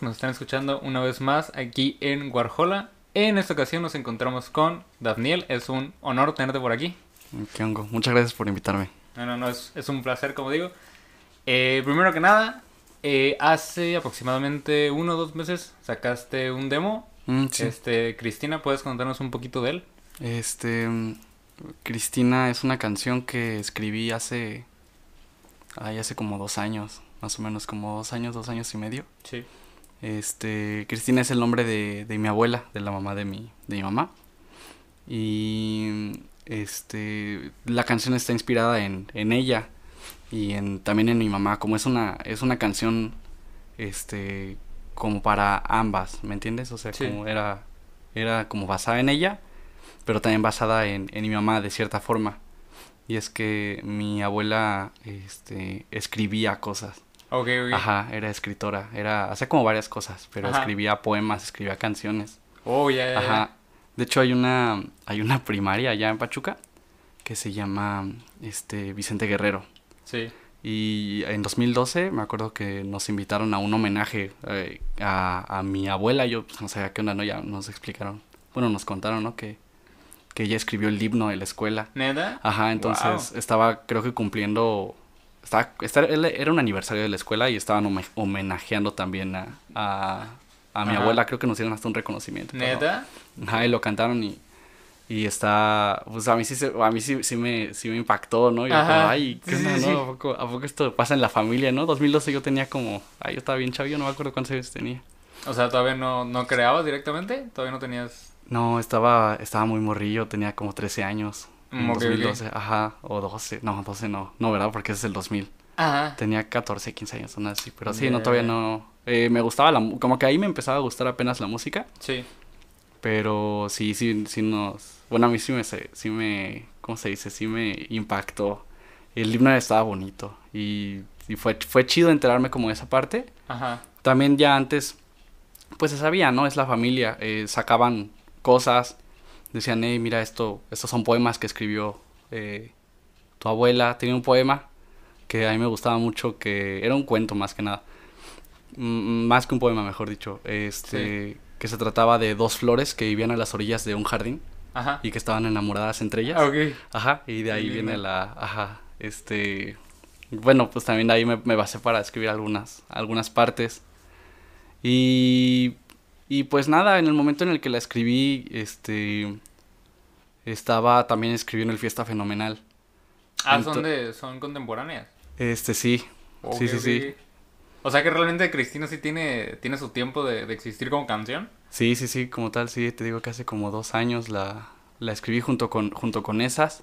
Que nos están escuchando una vez más aquí en Warhola. En esta ocasión nos encontramos con Daniel. Es un honor tenerte por aquí. ¿Qué hongo? Muchas gracias por invitarme. No, no, no, es, es un placer, como digo. Eh, primero que nada, eh, hace aproximadamente uno o dos meses sacaste un demo. Mm, sí. Este, Cristina, ¿puedes contarnos un poquito de él? Este, mm, Cristina es una canción que escribí hace, ay, hace como dos años, más o menos como dos años, dos años y medio. Sí. Este, Cristina es el nombre de, de mi abuela, de la mamá de mi, de mi mamá. Y este, la canción está inspirada en, en ella y en, también en mi mamá, como es una, es una canción, este, como para ambas, ¿me entiendes? O sea, Sí. como era, era como basada en ella, pero también basada en, en mi mamá de cierta forma. Y es que mi abuela, este, escribía cosas. Ok, ok. Ajá, era escritora, era, hacía como varias cosas, pero Ajá. escribía poemas, escribía canciones. Oh, ya, ya, ya. Ajá. De hecho hay una, hay una primaria allá en Pachuca que se llama, este, Vicente Guerrero. Sí. Y en 2012 me acuerdo que nos invitaron a un homenaje eh, a, a mi abuela. Yo pues, no sabía qué onda, ¿no? Ya nos explicaron. Bueno, nos contaron, ¿no? Que, que ella escribió el himno de la escuela. ¿Neta? Ajá, entonces Wow. estaba, creo que cumpliendo. Estaba, esta- era un aniversario de la escuela y estaban home- homenajeando también a, a, a mi Ajá. abuela. Creo que nos dieron hasta un reconocimiento. pero- ¿Neta? Ajá, y lo cantaron y, y está. Pues a mí sí, se- a mí sí, sí, me, sí me impactó, ¿no? Y yo como, ay, ¿qué Sí, onda, sí, no? sí. ¿A poco, ¿A poco esto pasa en la familia, no? 2012 yo tenía como. Ay, yo estaba bien chavillo, no me acuerdo cuántos años tenía. O sea, ¿todavía no, no creabas directamente? ¿Todavía no tenías...? No, estaba, estaba muy morrillo, tenía como 13 años. En Mm, ok, ok. 2012, ajá, o 12, no, 12 no, no, ¿verdad? Porque ese es el 2000. Ajá. Tenía 14, 15 años, una así, pero sí, no, todavía no. eh, me gustaba la como que ahí me empezaba a gustar apenas la música, Sí. pero sí, sí, sí nos. Bueno, a mí sí me, sí me, ¿cómo se dice? Sí me impactó. El himno estaba bonito y, y fue, fue chido enterarme como de esa parte. Ajá. También ya antes, pues se sabía, ¿no? Es la familia, eh, sacaban cosas, decían, hey, mira, esto, estos son poemas que escribió eh, tu abuela, tenía un poema que a mí me gustaba mucho, que era un cuento más que nada, Mm, más que un poema, mejor dicho, este, que se trataba de dos flores que vivían a las orillas de un jardín Ajá. y que estaban enamoradas entre ellas. Ah, ok. Ajá, y de ahí lindo. viene la, ajá, este, bueno, pues también de ahí me, me basé para escribir algunas, algunas partes. Y, y pues nada, en el momento en el que la escribí, este, estaba también escribiendo el Fiesta Fenomenal. Ah, Ento- son de... son contemporáneas. Este, sí, sí, sí, sí. O sea que realmente Cristina sí tiene, tiene su tiempo de, de existir como canción. Sí, sí, sí, como tal, sí, te digo que hace como dos años la, la escribí junto con, junto con esas.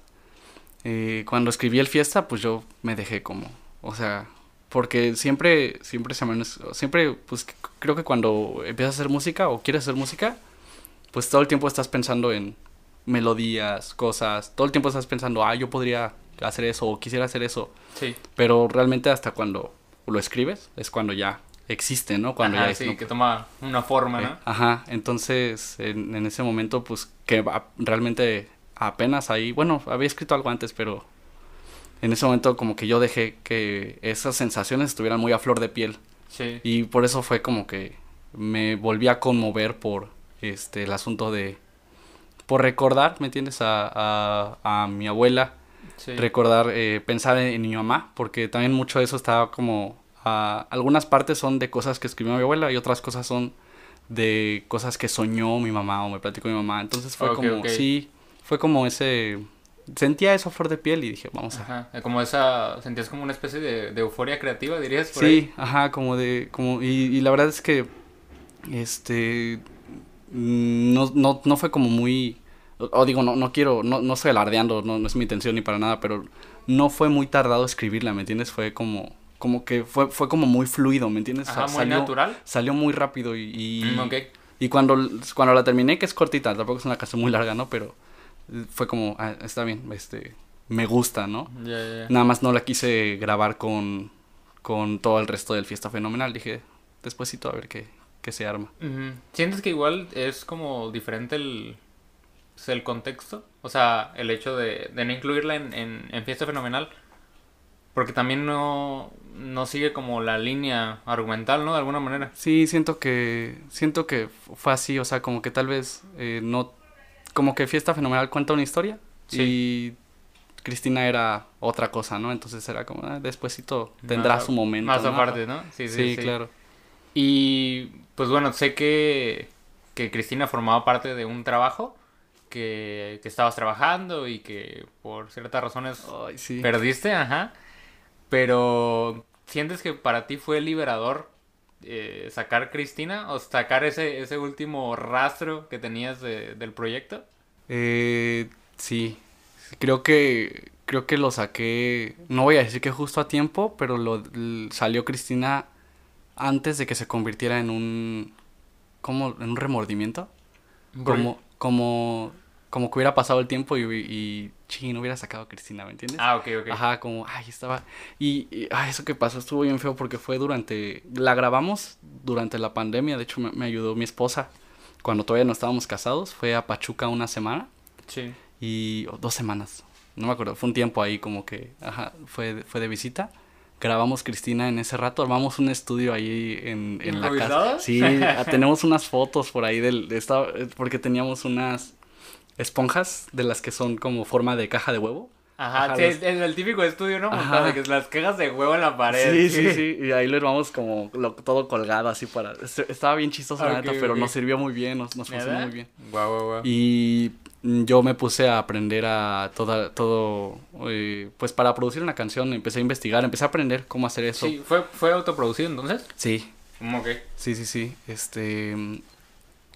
Eh, cuando escribí el fiesta, pues yo me dejé como, o sea, porque siempre, siempre se me, siempre, pues creo que cuando empiezas a hacer música o quieres hacer música, pues todo el tiempo estás pensando en melodías, cosas, todo el tiempo estás pensando, ah, yo podría hacer eso o quisiera hacer eso, Sí. pero realmente hasta cuando lo escribes es cuando ya existe, ¿no? Cuando Ajá, ya sí, ¿no? que toma una forma, Eh, ¿no? Ajá, entonces en, en ese momento pues que realmente apenas ahí, bueno, había escrito algo antes, pero en ese momento como que yo dejé que esas sensaciones estuvieran muy a flor de piel Sí. y por eso fue como que me volví a conmover por este el asunto de por recordar, ¿me entiendes? A, a, a mi abuela, Sí. recordar, eh, pensar en, en mi mamá, porque también mucho de eso estaba como... algunas partes son de cosas que escribió mi abuela y otras cosas son de cosas que soñó mi mamá o me platicó mi mamá. Entonces fue como, sí, fue como ese... Sentía eso a flor de piel y dije, vamos a... Ajá. eh, Como esa... Sentías como una especie de, de euforia creativa, dirías por Sí, ajá, como de... Como, y, y la verdad es que... Este... mm, No, no, no fue como muy... O, o digo, no, no quiero... No, no estoy alardeando, no, no es mi intención ni para nada, pero no fue muy tardado escribirla, ¿me entiendes? Fue como... como que fue, fue como muy fluido, ¿me entiendes? O sea, Ajá, muy salió, natural. salió muy rápido y, y, Mm, ok. y cuando, cuando la terminé, que es cortita, tampoco es una canción muy larga, ¿no? Pero fue como, ah, está bien, este, me gusta, ¿no? Ya, ya. Nada más no la quise grabar con, con todo el resto del Fiesta Fenomenal. Dije, despuésito a ver qué, qué se arma. ¿Sientes que igual es como diferente el, pues, el contexto? O sea, el hecho de, de no incluirla en, en, en Fiesta Fenomenal. Porque también no, no sigue como la línea argumental, ¿no? De alguna manera. Sí, siento que, siento que fue así, o sea, como que tal vez eh, no, como que Fiesta Fenomenal cuenta una historia y Cristina era otra cosa, ¿no? Entonces era como, ah, despuésito tendrá Más- su momento. Más ¿no? aparte, ¿no? Sí, Sí, sí, sí. claro. Y pues bueno, sé que, que Cristina formaba parte de un trabajo que, que estabas trabajando y que por ciertas razones Ay, sí. perdiste, ajá. Pero ¿sientes que para ti fue liberador eh, sacar Cristina o sacar ese, ese último rastro que tenías de- del proyecto? Eh, sí, creo que creo que lo saqué, no voy a decir que justo a tiempo, pero lo salió Cristina antes de que se convirtiera en un como en un remordimiento, como como como que hubiera pasado el tiempo y, y no hubiera sacado a Cristina, ¿me entiendes? Ah, ok, ok. Ajá, como, ay, estaba. Y, y, ay, eso que pasó estuvo bien feo porque fue durante. La grabamos durante la pandemia. De hecho, me, me ayudó mi esposa cuando todavía no estábamos casados. Fue a Pachuca una semana Sí. y. o dos semanas. No me acuerdo. Fue un tiempo ahí como que. Ajá, fue, fue de visita. Grabamos Cristina en ese rato. Armamos un estudio ahí en, en la casa. Sí, ah, tenemos unas fotos por ahí del. De esta, porque teníamos unas esponjas de las que son como forma de caja de huevo. Ajá, Ajá, sí, los- es, es el típico estudio, ¿no? Montado que las quejas de huevo en la pared. Sí, sí, sí. Y ahí lo armamos como lo- todo colgado así para... este- Estaba bien chistoso, la neta, pero nos sirvió muy bien, nos, nos funcionó muy bien. Guau, guau, guau. Y mm, yo me puse a aprender a toda, todo, eh, pues para producir una canción, empecé a investigar, empecé a aprender cómo hacer eso. Sí, ¿fue, ¿fue autoproducido entonces? Sí, ¿Cómo que? sí, sí, sí. Este, mm,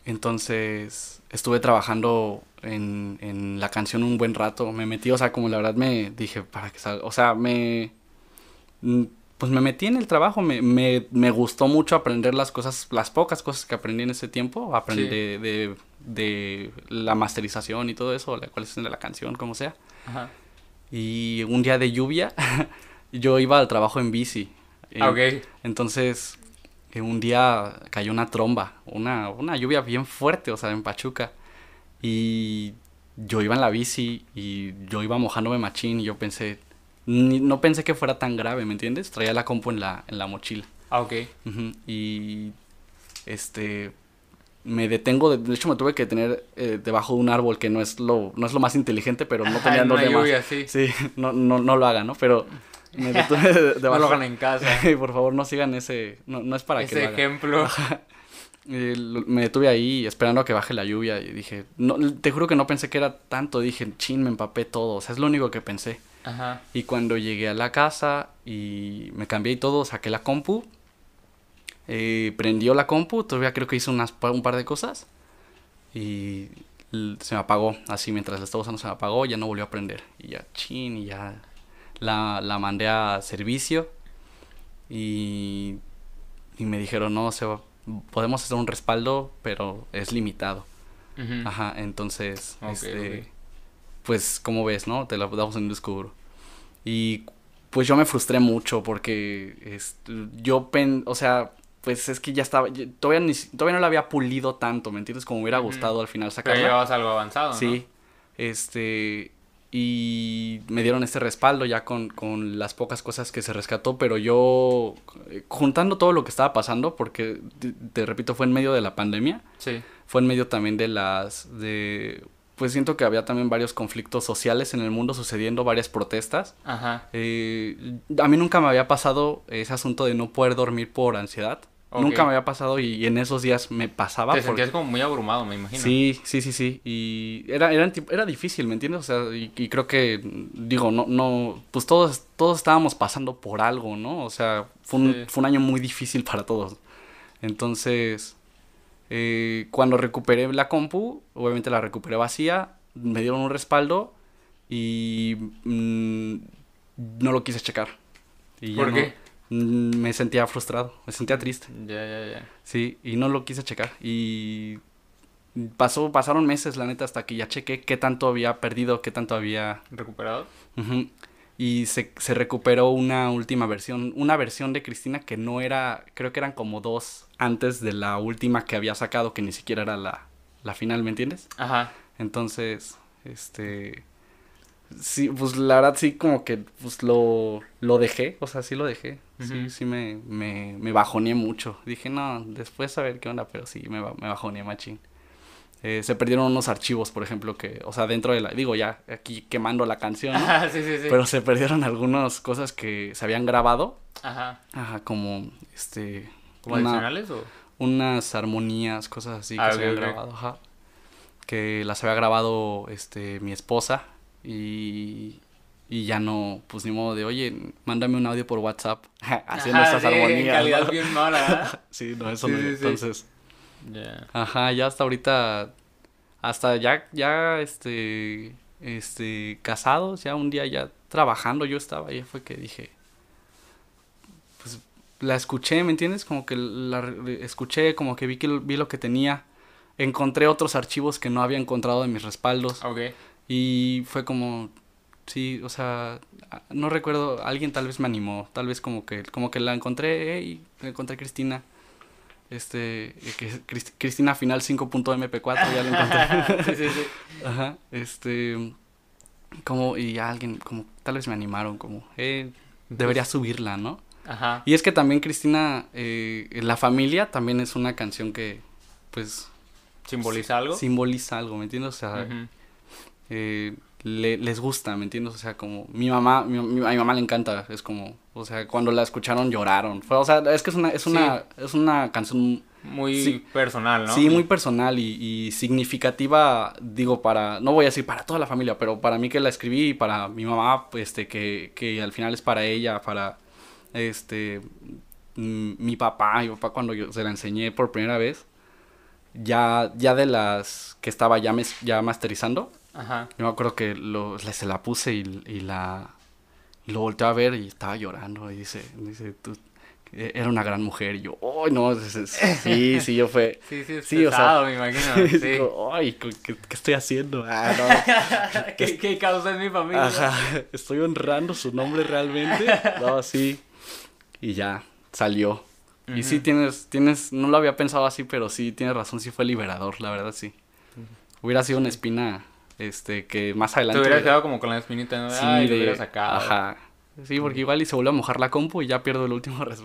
entonces estuve trabajando en, en la canción un buen rato. Me metí, o sea, como la verdad me dije, para que salga, o sea, me, mm, pues me metí en el trabajo, me, me, me gustó mucho aprender las cosas, las pocas cosas que aprendí en ese tiempo, aprendí Sí. de, de, de la masterización y todo eso, la cualización de la canción, como sea. Ajá. Y un día de lluvia, yo iba al trabajo en bici. Ah, Eh, ok. entonces, eh, un día cayó una tromba, una, una lluvia bien fuerte, o sea, en Pachuca. Y yo iba en la bici y yo iba mojándome machín y yo pensé, ni- no pensé que fuera tan grave, ¿me entiendes? Traía la compu en la, en la mochila. Ah, ok. Y este me detengo, de, de hecho me tuve que tener eh, debajo de un árbol que no es lo no es lo más inteligente, pero no tenía lluvia, sí. Sí, no, no, no lo hagan, ¿no? Pero me detuve de- No debajo. lo hagan en casa. Por favor, no sigan ese, no, no es para que Ese lo hagan. ejemplo. Eh, me detuve ahí esperando a que baje la lluvia y dije, no, te juro que no pensé que era tanto, dije, chin, me empapé todo, o sea, es lo único que pensé. Ajá. Y cuando llegué a la casa y me cambié y todo, saqué la compu, eh, prendió la compu, todavía creo que hice unas, un par de cosas y se me apagó, así mientras la estaba usando se me apagó, ya no volvió a prender. Y ya, chin, y ya la, la mandé a servicio y, y me dijeron, no, se va- podemos hacer un respaldo, pero es limitado. Ujú. Ajá, entonces, Ok, este, ok. pues, como ves, ¿no? Te la damos en descubro. Y pues yo me frustré mucho porque este, yo, pen, o sea, pues es que ya estaba, yo- todavía, ni, todavía no la había pulido tanto, ¿me entiendes? Como me hubiera gustado al final Pero sacarla. llevabas algo avanzado, ¿no? Sí, este, y me dieron este respaldo ya con, con las pocas cosas que se rescató, pero yo, eh, juntando todo lo que estaba pasando, porque, te, te repito, fue en medio de la pandemia, Sí. fue en medio también de las de pues siento que había también varios conflictos sociales en el mundo sucediendo varias protestas Ajá. Eh, a mí nunca me había pasado ese asunto de no poder dormir por ansiedad Nunca me había pasado y, en esos días me pasaba Te porque- sentías como muy abrumado, me imagino. Sí, sí, sí, sí. Y era, era, era difícil, ¿me entiendes? O sea, y, y creo que, digo, no, no, pues todos, todos estábamos pasando por algo, ¿no? O sea, fue un, Sí. fue un año muy difícil para todos. Entonces, eh, cuando recuperé la compu, obviamente la recuperé vacía, me dieron un respaldo y mm, no lo quise checar. Y ¿Por qué? Me sentía frustrado, me sentía triste. Ya, ya, ya. Sí, y no lo quise checar. Y pasó, pasaron meses, la neta, hasta que ya chequé qué tanto había perdido, qué tanto había... ¿Recuperado? Ujú. Y se, se recuperó una última versión, una versión de Cristina que no era, creo que eran como dos antes de la última que había sacado, que ni siquiera era la, la final, ¿me entiendes? Ajá. Entonces, este... Sí, pues la verdad sí como que pues lo, lo dejé, o sea, sí lo dejé. Sí, sí me, me, me bajoneé mucho. Dije, no, después a ver qué onda, pero sí, me, me bajoneé machín. Eh, se perdieron unos archivos, por ejemplo, que, o sea, dentro de la, digo ya, aquí quemando la canción, ¿no? Ajá, sí, sí, sí. pero se perdieron algunas cosas que se habían grabado, Ajá. ajá, como, este, ¿Como una- adicionales o...? unas armonías, cosas así que Ah, se ok, habían grabado, ajá. Que las había grabado este mi esposa y y ya no, pues ni modo de, oye, mándame un audio por WhatsApp haciendo Ajá, esas sí, en armonías. calidad ¿no? bien mala, ¿verdad? Sí, no, eso Sí, no. sí, sí. Entonces, Ya. ajá, ya hasta ahorita hasta ya ya este este casados, ya un día ya trabajando yo estaba ahí fue que dije pues la escuché, ¿me entiendes? Como que la escuché, como que vi que vi lo que tenía. Encontré otros archivos que no había encontrado en mis respaldos Ok. Y fue como sí, o sea, no recuerdo, alguien tal vez me animó, tal vez como que como que la encontré, hey, encontré a Cristina. Este, eh, que Crist- Cristina final 5.mp4, ya la encontré. sí, sí, sí. Ajá, este, como, y alguien, como, tal vez me animaron, como, eh, debería subirla, ¿no? Ajá. Y es que también Cristina, eh, La Familia también es una canción que, pues, ¿Simboliza algo? simboliza algo, ¿me entiendes? O sea. Eh, le- les gusta, ¿me entiendes? O sea, como, mi mamá, mi, mi- a mi mamá le encanta, es como, o sea, cuando la escucharon lloraron. Fue, o sea, es que es una, es una, es una canción Muy Sí. personal, ¿no? Sí, muy personal y, y significativa, digo, para, no voy a decir para toda la familia, pero para mí que la escribí y para mi mamá, este, que, que al final es para ella, para, este, mm, mi papá, mi papá cuando yo se la enseñé por primera vez, ya, ya de las que estaba ya, mes- ya masterizando, Ajá. yo me acuerdo que lo, se la puse y, y la, y lo volteé a ver y estaba llorando y dice, dice, tú, eh, era una gran mujer y yo, ¡ay, no! es- es- Sí, sí, yo fue... Sí, sí, es Sí, o sea, pesado, me imagino. Sí, como, Ay, ¿qué, qué- estoy haciendo? Ah, no. ¿Qué, qué causa en mi familia? Ajá, estoy honrando su nombre realmente. No, sí. Y ya, salió. Y sí tienes, tienes, no lo había pensado así, pero sí tienes razón, sí fue liberador, la verdad sí. Hubiera sido una espina, este, que más Te adelante. hubieras quedado como con la espinita, ¿no? Sí, Ay, lo de- hubiera sacado. Ajá. Sí, porque igual y se vuelve a mojar la compu y ya pierdo el último.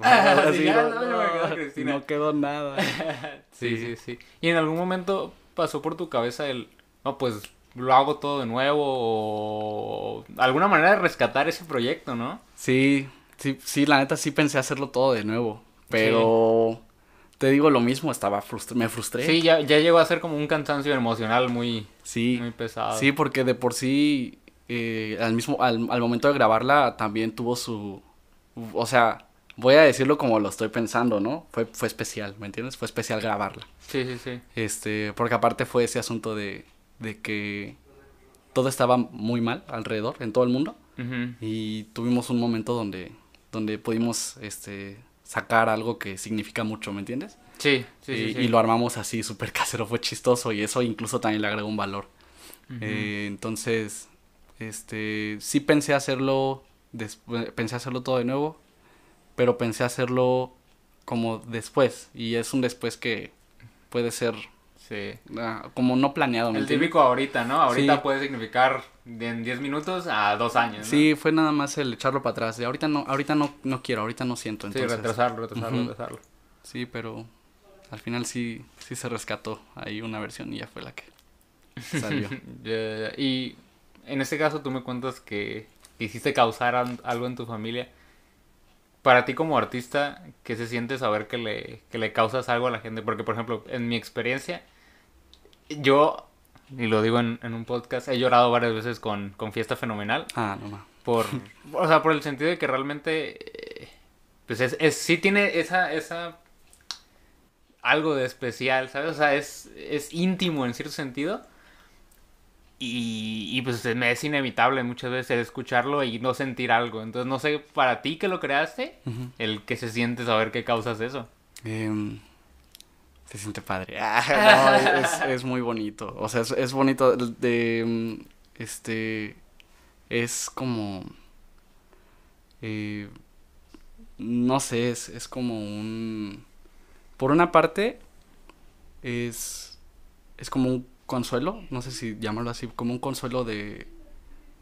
Sí, no, no, quedó Cristina. no quedó nada. Sí, sí, sí. ¿Y en algún momento pasó por tu cabeza el, no, pues lo hago todo de nuevo o alguna manera de rescatar ese proyecto, ¿no? Sí, sí, sí, la neta sí pensé hacerlo todo de nuevo. Pero te digo lo mismo, estaba frustra me frustré. Sí, ya, ya llegó a ser como un cansancio emocional muy, sí, muy pesado. sí, porque de por sí, eh, al mismo, al, al momento de grabarla también tuvo su, o sea, voy a decirlo como lo estoy pensando, ¿no? Fue, fue especial, ¿me entiendes? Fue especial grabarla. Sí, sí, sí. Este, porque aparte fue ese asunto de, de que todo estaba muy mal alrededor, en todo el mundo. Y tuvimos un momento donde donde pudimos este sacar algo que significa mucho, ¿me entiendes? Sí, sí, y, sí, sí. y lo armamos así súper casero, fue chistoso y eso incluso también le agregó un valor. Eh, entonces, este, sí pensé hacerlo, despu- pensé hacerlo todo de nuevo, pero pensé hacerlo como después y es un después que puede ser Sí. ah, como no planeado, ¿me El entiendes? típico ahorita, ¿no? Ahorita Sí. puede significar de en 10 minutos a 2 años, ¿no? Sí, fue nada más el echarlo para atrás. De ahorita no, ahorita no, no quiero, ahorita no siento. Sí, Entonces, retrasarlo, retrasarlo, Ujú. retrasarlo. Sí, pero al final sí, sí se rescató ahí una versión y ya fue la que salió. Ya. Y en este caso tú me cuentas que hiciste causar algo en tu familia. Para ti como artista, ¿qué se siente saber que le, que le causas algo a la gente? Porque, por ejemplo, en mi experiencia, yo, y lo digo en, en un podcast, he llorado varias veces con, con Fiesta Fenomenal. ah, no, no. Por, o sea, por el sentido de que realmente, eh, pues es, es- sí tiene esa, esa, algo de especial, ¿sabes? O sea, es, es íntimo en cierto sentido. Y, y pues me es inevitable muchas veces escucharlo y no sentir algo. Entonces no sé, para ti que lo creaste, el que se siente saber qué causas eso. Em, se siente padre. Ah, no, es, es muy bonito. O sea, es, es bonito de... mm, Este... Es como... eh, no sé, es, es como un... Por una parte, es... Es como un consuelo, no sé si llamarlo así, como un consuelo de...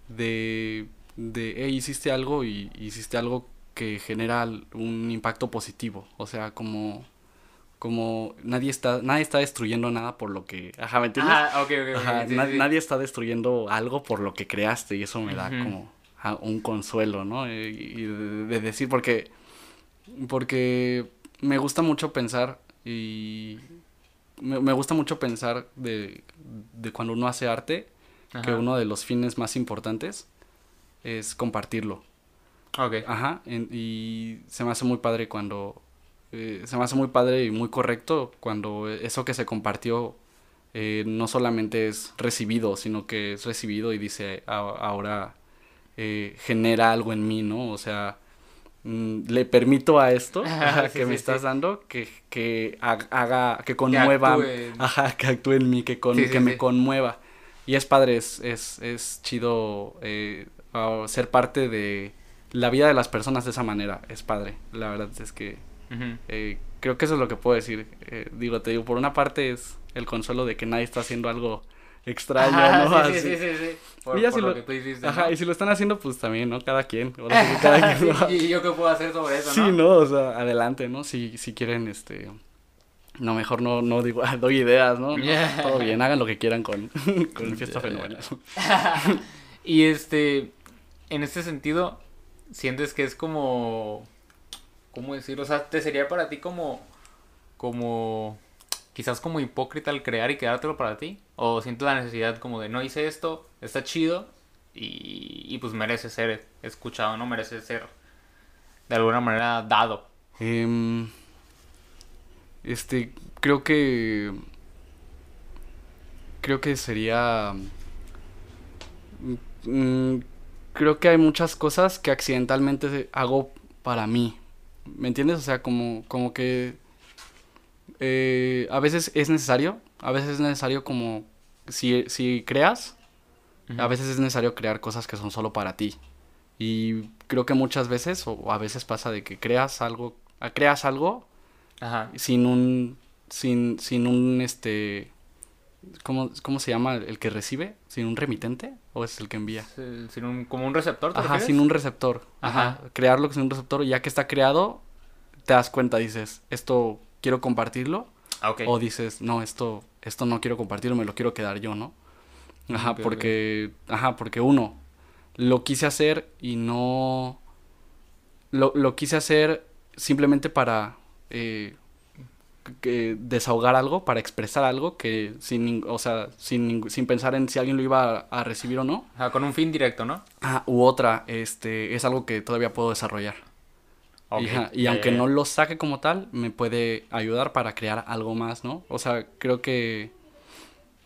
De... De, hey, hiciste algo y hiciste algo que genera un impacto positivo. O sea, como... Como nadie está, nadie está destruyendo nada por lo que... Ajá, ¿me entiendes? Ah, ok, ok, ok. Ajá, sí, na- sí. Nadie está destruyendo algo por lo que creaste y eso me da como un consuelo, ¿no? Y de, de decir, porque, porque me gusta mucho pensar y me, me gusta mucho pensar de, de cuando uno hace arte, que uno de los fines más importantes es compartirlo. Ok. Ajá, en- y se me hace muy padre cuando, eh, se me hace muy padre y muy correcto cuando eso que se compartió eh, no solamente es recibido, sino que es recibido y dice, "A- ahora eh, genera algo en mí, ¿no? O sea, mm, le permito a esto ajá, Sí, que me sí, estás sí. dando que, que ha- haga, que conmueva, actúe en- ajá, que actúe en mí, que, con, que me conmueva. Y es padre, es, es, es chido ser parte de la vida de las personas de esa manera. Es padre. La verdad es que Eh, creo que eso es lo que puedo decir. Eh, digo, te digo, por una parte es el consuelo de que nadie está haciendo algo extraño, Ajá, ¿no? sí, sí, Así. sí, sí, sí. Por, Y ya por si lo lo- que tú hiciste, Ajá, ¿no? y si lo están haciendo, pues también, ¿no? Cada quien. Ahora sí que cada quien ¿Y yo qué puedo hacer sobre eso, Sí, no? no, o sea, adelante, ¿no? Si, si quieren, este... No, mejor no, no digo, doy ideas, ¿no? Yeah. Todo bien, hagan lo que quieran con, con Fiesta Fenomenal. Y este, en este sentido, sientes que es como, ¿cómo decirlo? O sea, ¿te sería para ti como, como, quizás como hipócrita al crear y quedártelo para ti? ¿O sientes la necesidad como de, no hice esto, está chido y, y pues merece ser escuchado, no merece ser de alguna manera dado? Em, este, creo que... Creo que sería... mm, creo que hay muchas cosas que accidentalmente hago para mí. ¿Me entiendes? O sea, como, como que... eh, a veces es necesario. A veces es necesario como... Si, si creas, a veces es necesario crear cosas que son solo para ti. Y creo que muchas veces, o a veces pasa de que creas algo, creas algo Ajá. sin un, sin, sin un, este, ¿cómo, cómo se llama el que recibe? ¿Sin un remitente? ¿O es el que envía? Sin un, como un receptor, ¿te Ajá, refieres? sin un receptor. Ajá. Ajá. Crearlo sin un receptor, y ya que está creado, te das cuenta, dices, esto quiero compartirlo, Ah, ok. o dices, no, esto, esto no quiero compartirlo, me lo quiero quedar yo, ¿no? Ajá, porque, ajá, porque uno, lo quise hacer y no, lo, lo quise hacer simplemente para eh, que desahogar algo, para expresar algo que sin, o sea, sin, sin pensar en si alguien lo iba a, a recibir o no. Ajá, con un fin directo, ¿no? Ah, u otra, este, es algo que todavía puedo desarrollar. Ok, Y, aunque no lo saque como tal, me puede ayudar para crear algo más, ¿no? O sea, creo que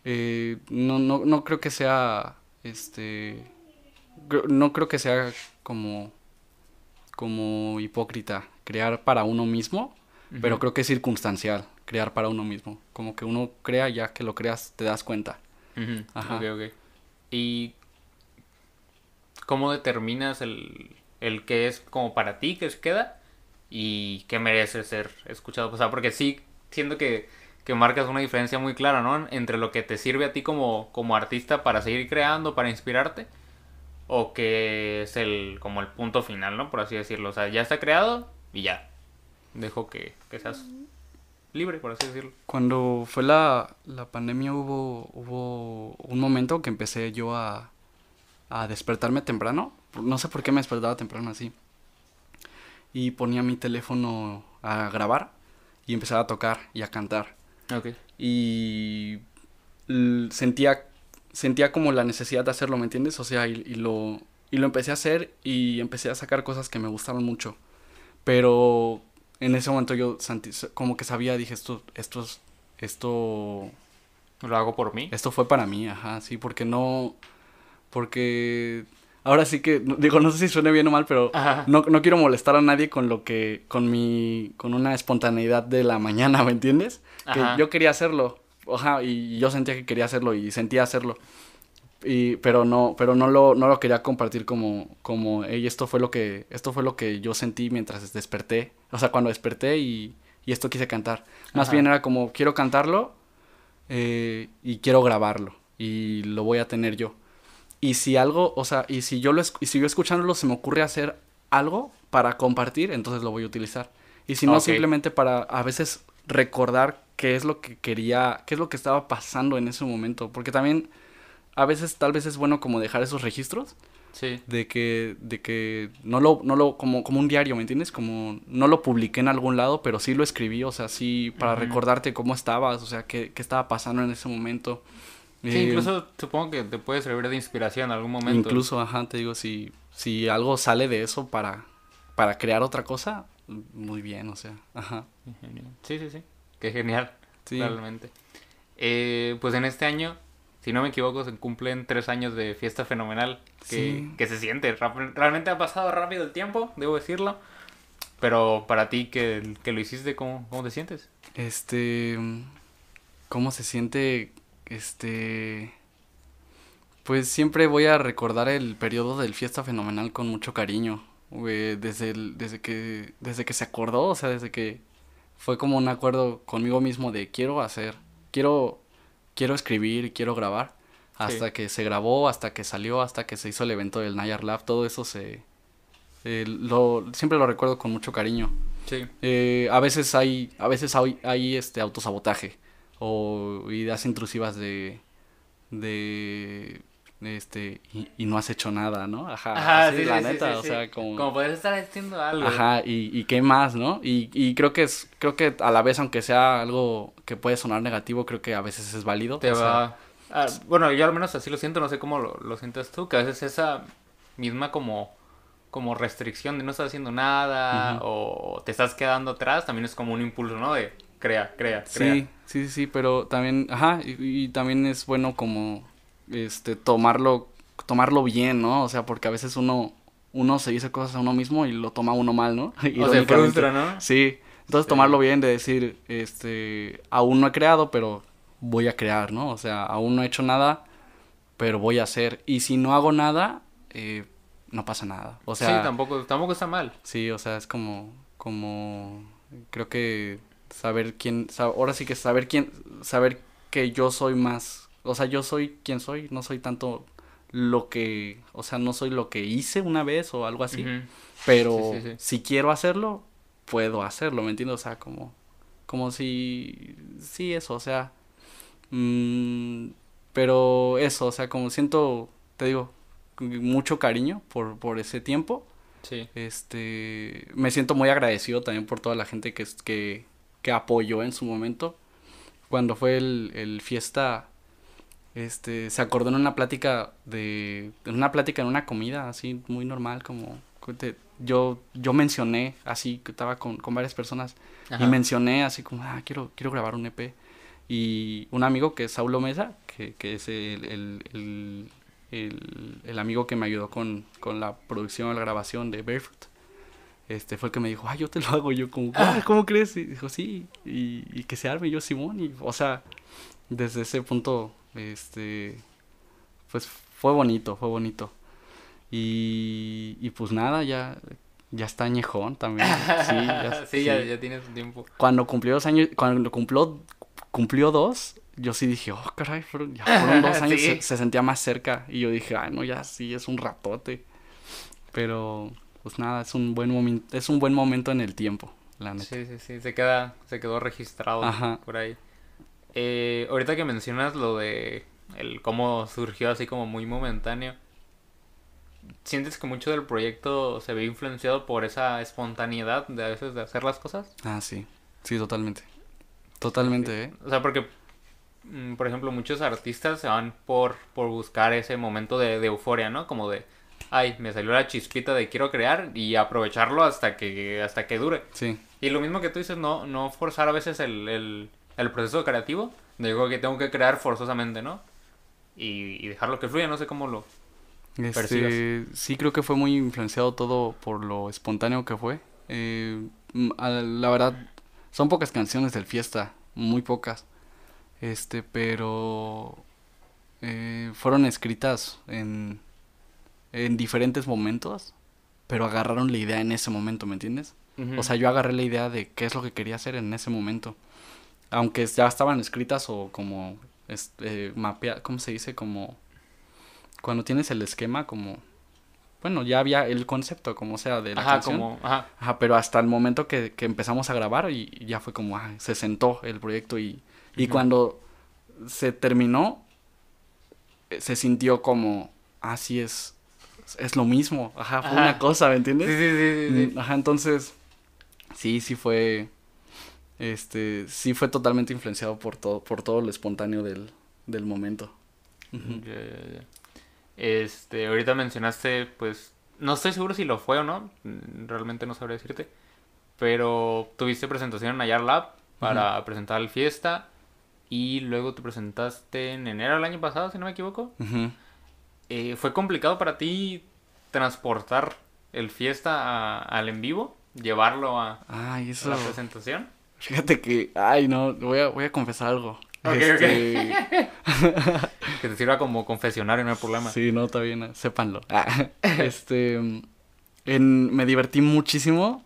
eh, no, no, no creo que sea, este, no creo que sea como, como hipócrita crear para uno mismo, pero creo que es circunstancial crear para uno mismo. Como que uno crea, ya que lo creas, te das cuenta. Ajá. Ok, ok. ¿Y cómo determinas el, el que es como para ti, que queda, y que merece ser escuchado? O sea, porque sí siento que, que marcas una diferencia muy clara, ¿no? Entre lo que te sirve a ti como, como artista para seguir creando, para inspirarte, o que es el como el punto final, ¿no? Por así decirlo. O sea, ya está creado y ya. Dejo que, que seas libre, por así decirlo. Cuando fue la, la pandemia hubo, hubo un momento que empecé yo a, a despertarme temprano. No sé por qué me despertaba temprano así. Y ponía mi teléfono a grabar y empezaba a tocar y a cantar. Ok. Y sentía, sentía como la necesidad de hacerlo, ¿me entiendes? O sea, y, y lo, y lo empecé a hacer y empecé a sacar cosas que me gustaron mucho. Pero en ese momento yo como que sabía, dije, esto, esto, es- esto, Lo hago por mí. Esto fue para mí, ajá, sí, porque no, porque ahora sí que, digo, no sé si suene bien o mal, pero no, no quiero molestar a nadie con lo que, con mi, con una espontaneidad de la mañana, ¿me entiendes? Que Ajá. yo quería hacerlo, ajá, y yo sentía que quería hacerlo y sentía hacerlo. Y, pero no, pero no lo, no lo quería compartir como, como, "Ey, esto fue lo que, esto fue lo que yo sentí mientras desperté. O sea, cuando desperté y, y esto quise cantar. Más Ajá. bien era como, quiero cantarlo eh, y quiero grabarlo. Y lo voy a tener yo. Y si algo, o sea, y si yo lo, y si yo escuchándolo se me ocurre hacer algo para compartir, entonces lo voy a utilizar. Y si no, simplemente para a veces recordar qué es lo que quería, qué es lo que estaba pasando en ese momento. Porque también a veces tal vez es bueno como dejar esos registros Sí. de que, de que no lo, no lo, como, como un diario, ¿me entiendes? Como no lo publiqué en algún lado, pero sí lo escribí, o sea, sí, para recordarte cómo estabas, o sea, qué, qué estaba pasando en ese momento. Sí, Eh, incluso supongo que te puede servir de inspiración en algún momento. Incluso, ajá, te digo, si, si algo sale de eso para, para crear otra cosa, muy bien, o sea, ajá. Sí, sí, sí. Qué genial. Sí. Realmente. Eh, pues en este año, si no me equivoco, se cumplen tres años de fiesta fenomenal. Que, Sí. que se siente. Realmente ha pasado rápido el tiempo, debo decirlo. Pero para ti que, que lo hiciste, ¿cómo, ¿cómo te sientes? Este, ¿cómo se siente? Este, pues siempre voy a recordar el periodo del Fiesta Fenomenal con mucho cariño, güey, desde el- desde que, desde que se acordó, o sea, desde que fue como un acuerdo conmigo mismo de quiero hacer, quiero, quiero escribir y quiero grabar, hasta Sí. que se grabó, hasta que salió, hasta que se hizo el evento del Nayar Lab, todo eso se, eh, lo, siempre lo recuerdo con mucho cariño. Sí. Eh, a veces hay, a veces hay, hay este autosabotaje o ideas intrusivas de, de, este, y, y no has hecho nada, ¿no? Ajá, Ajá, así, sí, la sí, neta, sí, o sea, como, Como puedes estar haciendo algo. ajá, y, y qué más, ¿no? Y, y creo que es, creo que a la vez, aunque sea algo que puede sonar negativo, creo que a veces es válido. Te sea, va... ah, bueno, yo al menos así lo siento, no sé cómo lo, lo sientes tú, que a veces esa misma como, como restricción de no estar haciendo nada o te estás quedando atrás, también es como un impulso, ¿no? De crea, crea, crea. Sí, sí, sí, sí, pero también, ajá, y, y también es bueno como, este, tomarlo, tomarlo bien, ¿no? O sea, porque a veces uno, uno se dice cosas a uno mismo y lo toma uno mal, ¿no? O se frustra, ¿no? Sí, entonces Sí. tomarlo bien de decir, este, aún no he creado, pero voy a crear, ¿no? O sea, aún no he hecho nada, pero voy a hacer. Y si no hago nada, eh, no pasa nada. O sea, sí, tampoco, tampoco está mal. Sí, o sea, es como, como, creo que saber quién, ahora sí que saber quién, saber que yo soy más, o sea, yo soy quien soy, no soy tanto lo que, o sea, no soy lo que hice una vez o algo así, pero Sí, sí, sí. si quiero hacerlo, puedo hacerlo, ¿me entiendes? O sea, como, como si, sí, eso, o sea, mm, pero eso, o sea, como siento, te digo, mucho cariño por, por ese tiempo. Sí. Este, me siento muy agradecido también por toda la gente que, que, que apoyó en su momento. Cuando fue el, el fiesta, este, se acordó en una plática de, en una plática en una comida, así, muy normal, como, te- yo, yo mencioné, así, que estaba con, con varias personas, Ajá. y mencioné así como, ah, quiero, quiero grabar un EP. Y un amigo que es Saulo Mesa, que, que es el, el, el, el- el amigo que me ayudó con, con la producción, la grabación de Barefoot, este fue el que me dijo, ah, yo te lo hago. Yo como, ah, ¿cómo crees? Y dijo, sí, y, y que se arme Y yo, Simón. Y, o sea, desde ese punto, este, pues fue bonito, fue bonito. Y, y pues nada, ya, ya está añejón también. Sí, ya, sí, ya, sí. ya tienes un tiempo. Cuando cumplió dos años, cuando cumplió, cumplió dos, yo sí dije, oh, caray, fueron, ya fueron dos años, Sí. se, se sentía más cerca. Y yo dije, ay, no, ya sí, es un ratote. Pero, pues nada, es un buen momento, es un buen momento en el tiempo, la neta. Sí, sí, sí, se queda, se quedó registrado Ajá. por ahí. Eh, ahorita que mencionas lo de el cómo surgió así como muy momentáneo, ¿sientes que mucho del proyecto se ve influenciado por esa espontaneidad de a veces de hacer las cosas? Ah, sí, sí, totalmente. Totalmente, ¿eh? O sea, porque, mm, por ejemplo, muchos artistas se van por, por buscar ese momento de, de euforia, ¿no? Como de, ay, me salió la chispita de quiero crear y aprovecharlo hasta que, hasta que dure. Sí, Y lo mismo que tú dices, no, no forzar a veces el, el, el proceso creativo. Digo que tengo que crear forzosamente, ¿no? Y, y dejarlo que fluya, no sé cómo lo... Este, percibas. sí, creo que fue muy influenciado todo por lo espontáneo que fue. Eh, mm, la verdad, son pocas canciones del fiesta, muy pocas. Este, pero eh, fueron escritas en, en diferentes momentos, pero agarraron la idea en ese momento, ¿me entiendes? O sea, yo agarré la idea de qué es lo que quería hacer en ese momento. Aunque ya estaban escritas o como este, mapea, ¿cómo se dice? Como cuando tienes el esquema, como bueno, ya había el concepto, como sea, de la Ajá, canción. como... Ajá. Ajá, pero hasta el momento que, que empezamos a grabar y, y ya fue como, ah, se sentó el proyecto y, y cuando se terminó, eh, se sintió como, así es, es lo mismo, ajá, fue una cosa, ¿me entiendes? sí, sí, sí, sí. Ajá, entonces, sí, sí fue, este, sí fue totalmente influenciado por todo, por todo lo espontáneo del, del momento. Ya, ya, ya. Este, ahorita mencionaste, pues, no estoy seguro si lo fue o no, mm, realmente no sabré decirte, pero tuviste presentación en Ayar Lab para presentar el fiesta y luego te presentaste en enero del año pasado, si no me equivoco. Eh, ¿Fue complicado para ti transportar el fiesta a- al en vivo? ¿Llevarlo a, Ay, a eso, la presentación? Fíjate que, ay, no, voy a, voy a confesar algo. Ok, Este, Que te sirva como confesionario, no hay problema. Sí, no, está bien, sépanlo. Ah, este, en, me divertí muchísimo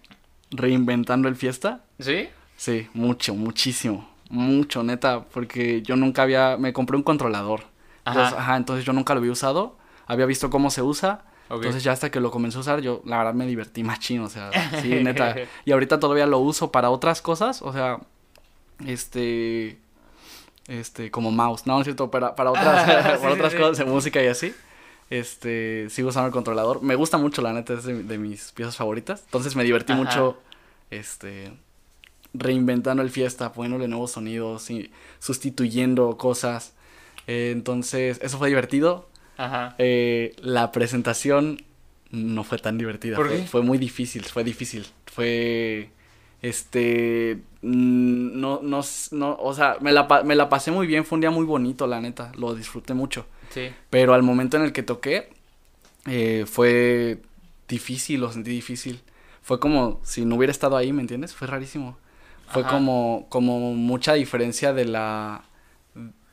reinventando el fiesta. ¿Sí? Sí, mucho, muchísimo, mucho, neta, porque yo nunca había, me compré un controlador. Ajá. Entonces, ajá, entonces yo nunca lo había usado, había visto cómo se usa. Entonces ya hasta que lo comencé a usar, yo la verdad me divertí machín, o sea, sí, neta. Y ahorita todavía lo uso para otras cosas, o sea, este, este, como mouse, no, no es cierto, para, para otras, para sí, otras sí. cosas de música y así. Este, sigo usando el controlador. Me gusta mucho, la neta, es de, de mis piezas favoritas. Entonces me divertí Ajá. mucho, este, reinventando el fiesta, poniéndole nuevos sonidos y sustituyendo cosas. Eh, entonces, eso fue divertido. Ajá. Eh, la presentación no fue tan divertida. ¿Por fue, qué? fue muy difícil, fue difícil. Fue. Este. mm, No, no, no, o sea, me la, me la pasé muy bien. Fue un día muy bonito, la neta. Lo disfruté mucho. Sí. Pero al momento en el que toqué, eh, fue difícil, lo sentí difícil. Fue como si no hubiera estado ahí, ¿me entiendes? Fue rarísimo. Fue Ajá. como, como mucha diferencia de la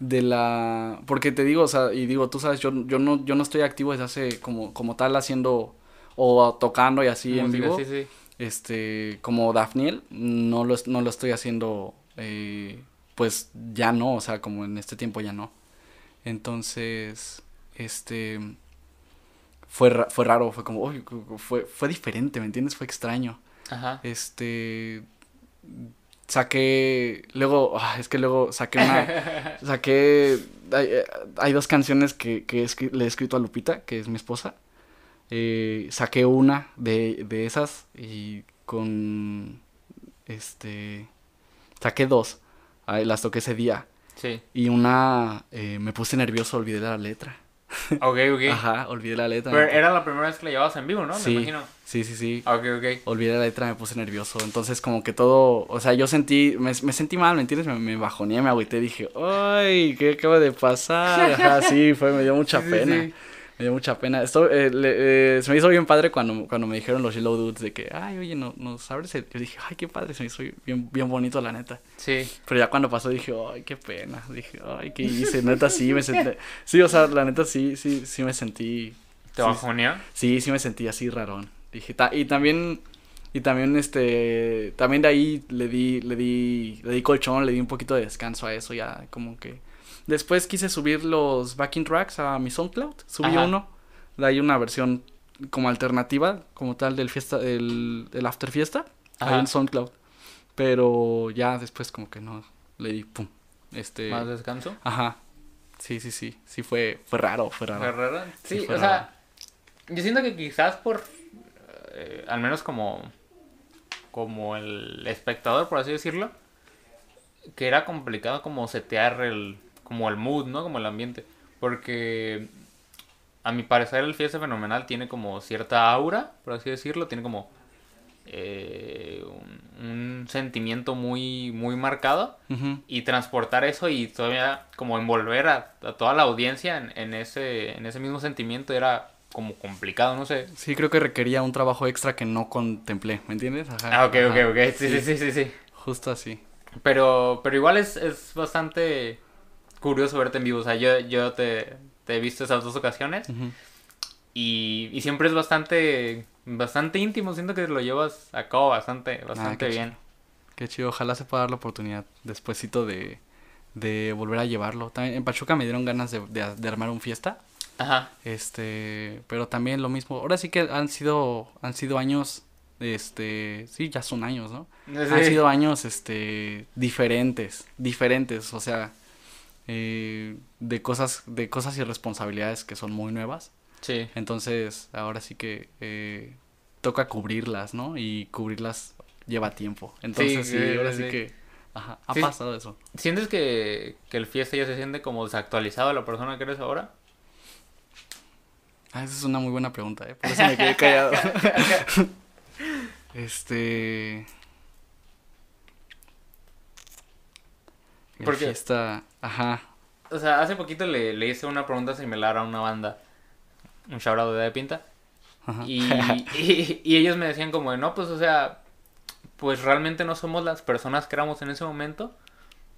de la porque te digo, o sea, y digo, tú sabes, yo, yo no yo no estoy activo desde hace como como tal haciendo o tocando y así en Música, vivo. Sí, sí. Este, como Daphniel, no lo, no lo estoy haciendo, eh, pues ya no, o sea, como en este tiempo ya no. Entonces, este, fue, fue raro, fue como, uy, fue, fue diferente, ¿me entiendes? Fue extraño. Ajá. Este, saqué, luego, ah, es que luego saqué una, saqué, hay, hay dos canciones que, que escri- le he escrito a Lupita, que es mi esposa. Eh, saqué una de, de esas y con, este, saqué dos, las toqué ese día. Sí. Y una, eh, me puse nervioso, olvidé la letra. Ok, ok. Ajá, olvidé la letra. Pero era la primera vez que la llevabas en vivo, ¿no? Sí. Me imagino. Sí, sí, sí. Ok, ok. Olvidé la letra, me puse nervioso. Entonces, como que todo. O sea, yo sentí. Me, me sentí mal, ¿me entiendes? Me, me bajoneé, me agüité. Dije, ¡ay! ¿Qué acaba de pasar? Ajá, sí, fue, me dio mucha Sí, pena. sí. Me dio mucha pena. Esto eh, le- eh, se me hizo bien padre cuando, cuando me dijeron los Yellow Dudes de que, ay, oye, no, nos abres el-". Yo dije, ay, qué padre, se me hizo bien, bien bonito, la neta. Sí. Pero ya cuando pasó dije, ay, qué pena. Dije, ay, ¿qué hice? Neta, sí, me sentí. Sí, o sea, la neta, sí, sí, sí me sentí. ¿Te sí, bajoneó? Sí, sí me sentí así rarón. Dije, ta- y también, y también este, también de ahí le di, le di, le di colchón, le di un poquito de descanso a eso, ya como que. Después quise subir los backing tracks a mi SoundCloud, subí Ajá. uno, de ahí una versión como alternativa, como tal del fiesta, del, del after fiesta, ahí en SoundCloud. Pero ya después como que no, le di pum, este, ¿Más descanso? ajá, sí, sí, sí, sí fue, fue raro, fue raro. ¿Fue raro? Sí, Sí, fue o raro. sea, yo siento que quizás por, eh, al menos como, como el espectador, por así decirlo, que era complicado como setear el, como el mood, ¿no? Como el ambiente. Porque a mi parecer el fiesta fenomenal tiene como cierta aura, por así decirlo, tiene como eh, un, un sentimiento muy, muy marcado y transportar eso y todavía como envolver a, a toda la audiencia en, en ese, en ese mismo sentimiento era como complicado, no sé. Sí, creo que requería un trabajo extra que no contemplé, ¿me entiendes? Ajá, Ah, ok, ok, ajá. ok. Sí, sí, sí, sí, sí. Justo así. Pero, pero igual es, es bastante curioso verte en vivo. O sea, yo, yo te, te he visto esas dos ocasiones y, y siempre es bastante, bastante íntimo. Siento que lo llevas a cabo bastante, bastante Ah, qué bien. Qué chido, ojalá se pueda dar la oportunidad despuesito de, de volver a llevarlo. También en Pachuca me dieron ganas de, de- de armar un fiesta. Ajá. Este, pero también lo mismo. Ahora sí que han sido, han sido años, este, sí, ya son años, ¿no? Han sido años, este, diferentes, diferentes, o sea, eh, de cosas, de cosas y responsabilidades que son muy nuevas. Sí. Entonces, ahora sí que eh, toca cubrirlas, ¿no? Y cubrirlas lleva tiempo. Entonces, sí, sí, ahora sí, que, ajá, ha pasado eso. ¿Sientes que, que el fiesta ya se siente como desactualizado a la persona que eres ahora? Ah, esa es una muy buena pregunta, ¿eh? Por eso me quedé callado. este... Porque- fiesta, ajá, O sea, hace poquito le, le hice una pregunta similar a una banda, un shoutout de de Pinta, ajá. y, y, y ellos me decían como, de, no, pues, o sea, pues realmente no somos las personas que éramos en ese momento,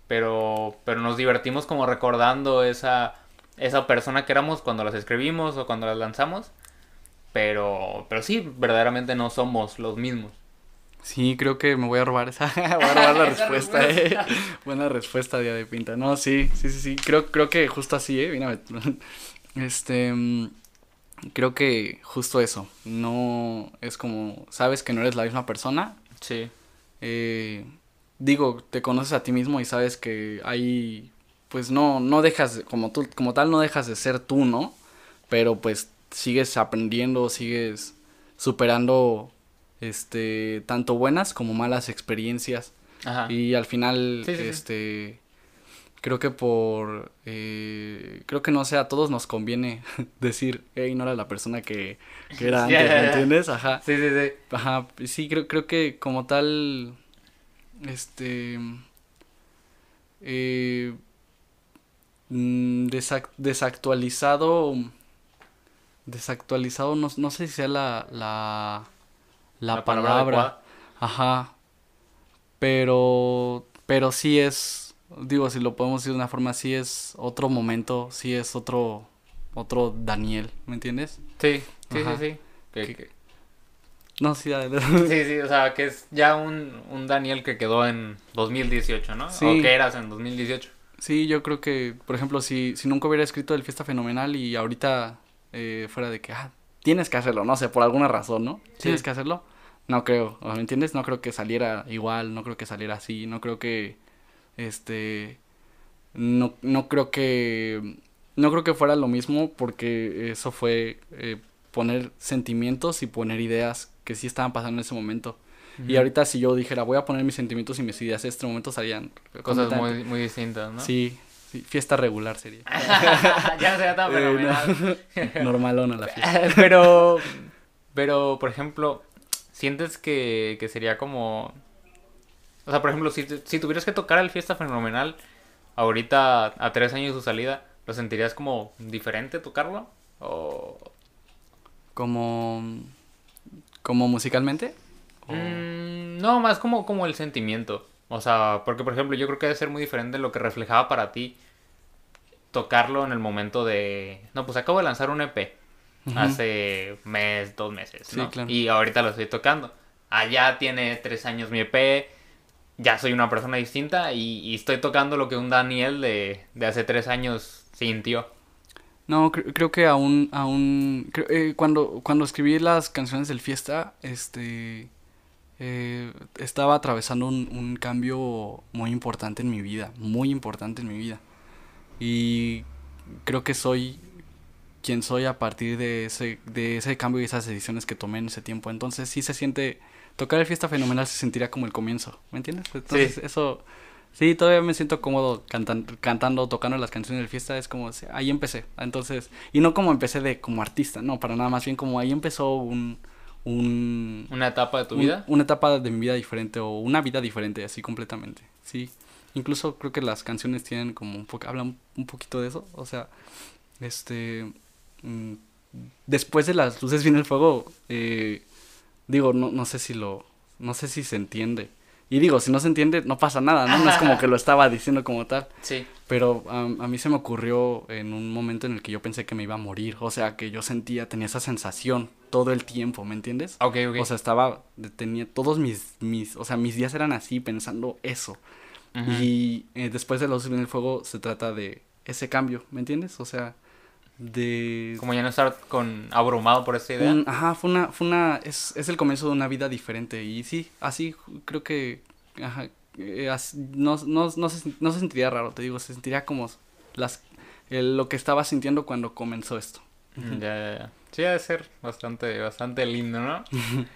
pero, pero nos divertimos como recordando esa, esa persona que éramos cuando las escribimos o cuando las lanzamos, pero, pero sí, verdaderamente no somos los mismos. Sí, creo que me voy a robar esa, voy a robar la respuesta, eh. Buena respuesta, día de pinta. No, sí, sí, sí, sí. Creo, creo que justo así, eh. Mira, este, mm, creo que justo eso. No es como, sabes que no eres la misma persona. Sí, eh, digo, te conoces a ti mismo y sabes que hay, pues no, no dejas, de- como tú, como tal, no dejas de ser tú, ¿no? Pero pues sigues aprendiendo, sigues superando, este, tanto buenas como malas experiencias. ajá. Y al final, Sí, sí, sí. este, creo que por, eh, creo que no sé, a todos nos conviene decir, hey, no era la persona que, que era antes, ¿me entiendes? Ajá. Sí, sí, sí. Ajá, sí, creo, creo que como tal, este, eh, desac- desactualizado, desactualizado, no, no sé si sea la, la, la, La palabra ajá, pero, pero sí es, digo, si lo podemos decir de una forma, sí es otro momento, sí es otro, otro Daniel, ¿me entiendes? Sí, sí, Ajá. sí, sí. Que- Que- que- No, sí. Sí, sí, o sea, que es ya un, un Daniel que quedó en 2018, ¿no? Sí. O que eras en 2018. Sí, yo creo que, por ejemplo, si, si nunca hubiera escrito el Fiesta Fenomenal y ahorita eh, fuera de que, ah, tienes que hacerlo, no sé, por alguna razón, ¿no? Sí. Tienes que hacerlo. No creo, ¿me entiendes? No creo que saliera igual, no creo que saliera así, no creo que, este, no, no creo que, no creo que fuera lo mismo porque eso fue eh, poner sentimientos y poner ideas que sí estaban pasando en ese momento. Y ahorita si yo dijera, voy a poner mis sentimientos y mis ideas en este momento salían Cosas muy, muy distintas, ¿no? Sí, sí, fiesta regular sería. ya no sería tan Eh, fenomenal. Normalona la fiesta. pero, pero, por ejemplo, ¿sientes que, que sería como... O sea, por ejemplo, si, si tuvieras que tocar el Fiesta Fenomenal ahorita a tres años de su salida, ¿lo sentirías como diferente tocarlo? O... Como. Como musicalmente. O- Mm, no, más como, como el sentimiento. O sea, porque por ejemplo, yo creo que debe ser muy diferente lo que reflejaba para ti tocarlo en el momento de. No, pues acabo de lanzar un EP hace mes, dos meses, Sí, ¿no? claro. Y ahorita lo estoy tocando. Allá tiene tres años mi EP. Ya soy una persona distinta y, y estoy tocando lo que un Daniel de, de hace tres años sintió. No, cre- creo que aún. aún eh, cuando, cuando escribí las canciones del fiesta, este. Eh, estaba atravesando un, un cambio muy importante en mi vida. Muy importante en mi vida. Y creo que soy quien soy a partir de ese, de ese cambio y esas decisiones que tomé en ese tiempo. Entonces sí se siente, tocar el fiesta fenomenal se sentiría como el comienzo, ¿me entiendes? Entonces eso, sí, todavía me siento cómodo cantan- cantando, tocando las canciones del fiesta, es como, sí, ahí empecé. Entonces, y no como empecé de como artista, no, para nada, más bien como ahí empezó un, un... ¿Una etapa de tu un- vida? Una etapa de mi vida diferente o una vida diferente, así completamente, sí. Incluso creo que las canciones tienen como un poco, hablan un poquito de eso, o sea, este... mm, después de las luces viene el fuego, eh, digo, no, no sé si lo, no sé si se entiende. Y digo, si no se entiende, no pasa nada, ¿no? No es como que lo estaba diciendo como tal. Sí. Pero um, a mí se me ocurrió en un momento en el que yo pensé que me iba a morir. O sea, que yo sentía, tenía esa sensación todo el tiempo, ¿me entiendes? Ok, ok. O sea, estaba, tenía todos mis, mis, o sea, mis días eran así, pensando eso. Y eh, después de los en el fuego se trata de ese cambio, ¿me entiendes? O sea, de... Como ya no estar con abrumado por esta idea. un- ajá, fue una, fue una, es, es el comienzo de una vida diferente. Y sí, así creo que, ajá, eh, no, no, no, se, no se sentiría raro, te digo, se sentiría como las, el- lo que estaba sintiendo cuando comenzó esto. Ya, ya, ya. Sí, ha de ser bastante, bastante lindo, ¿no?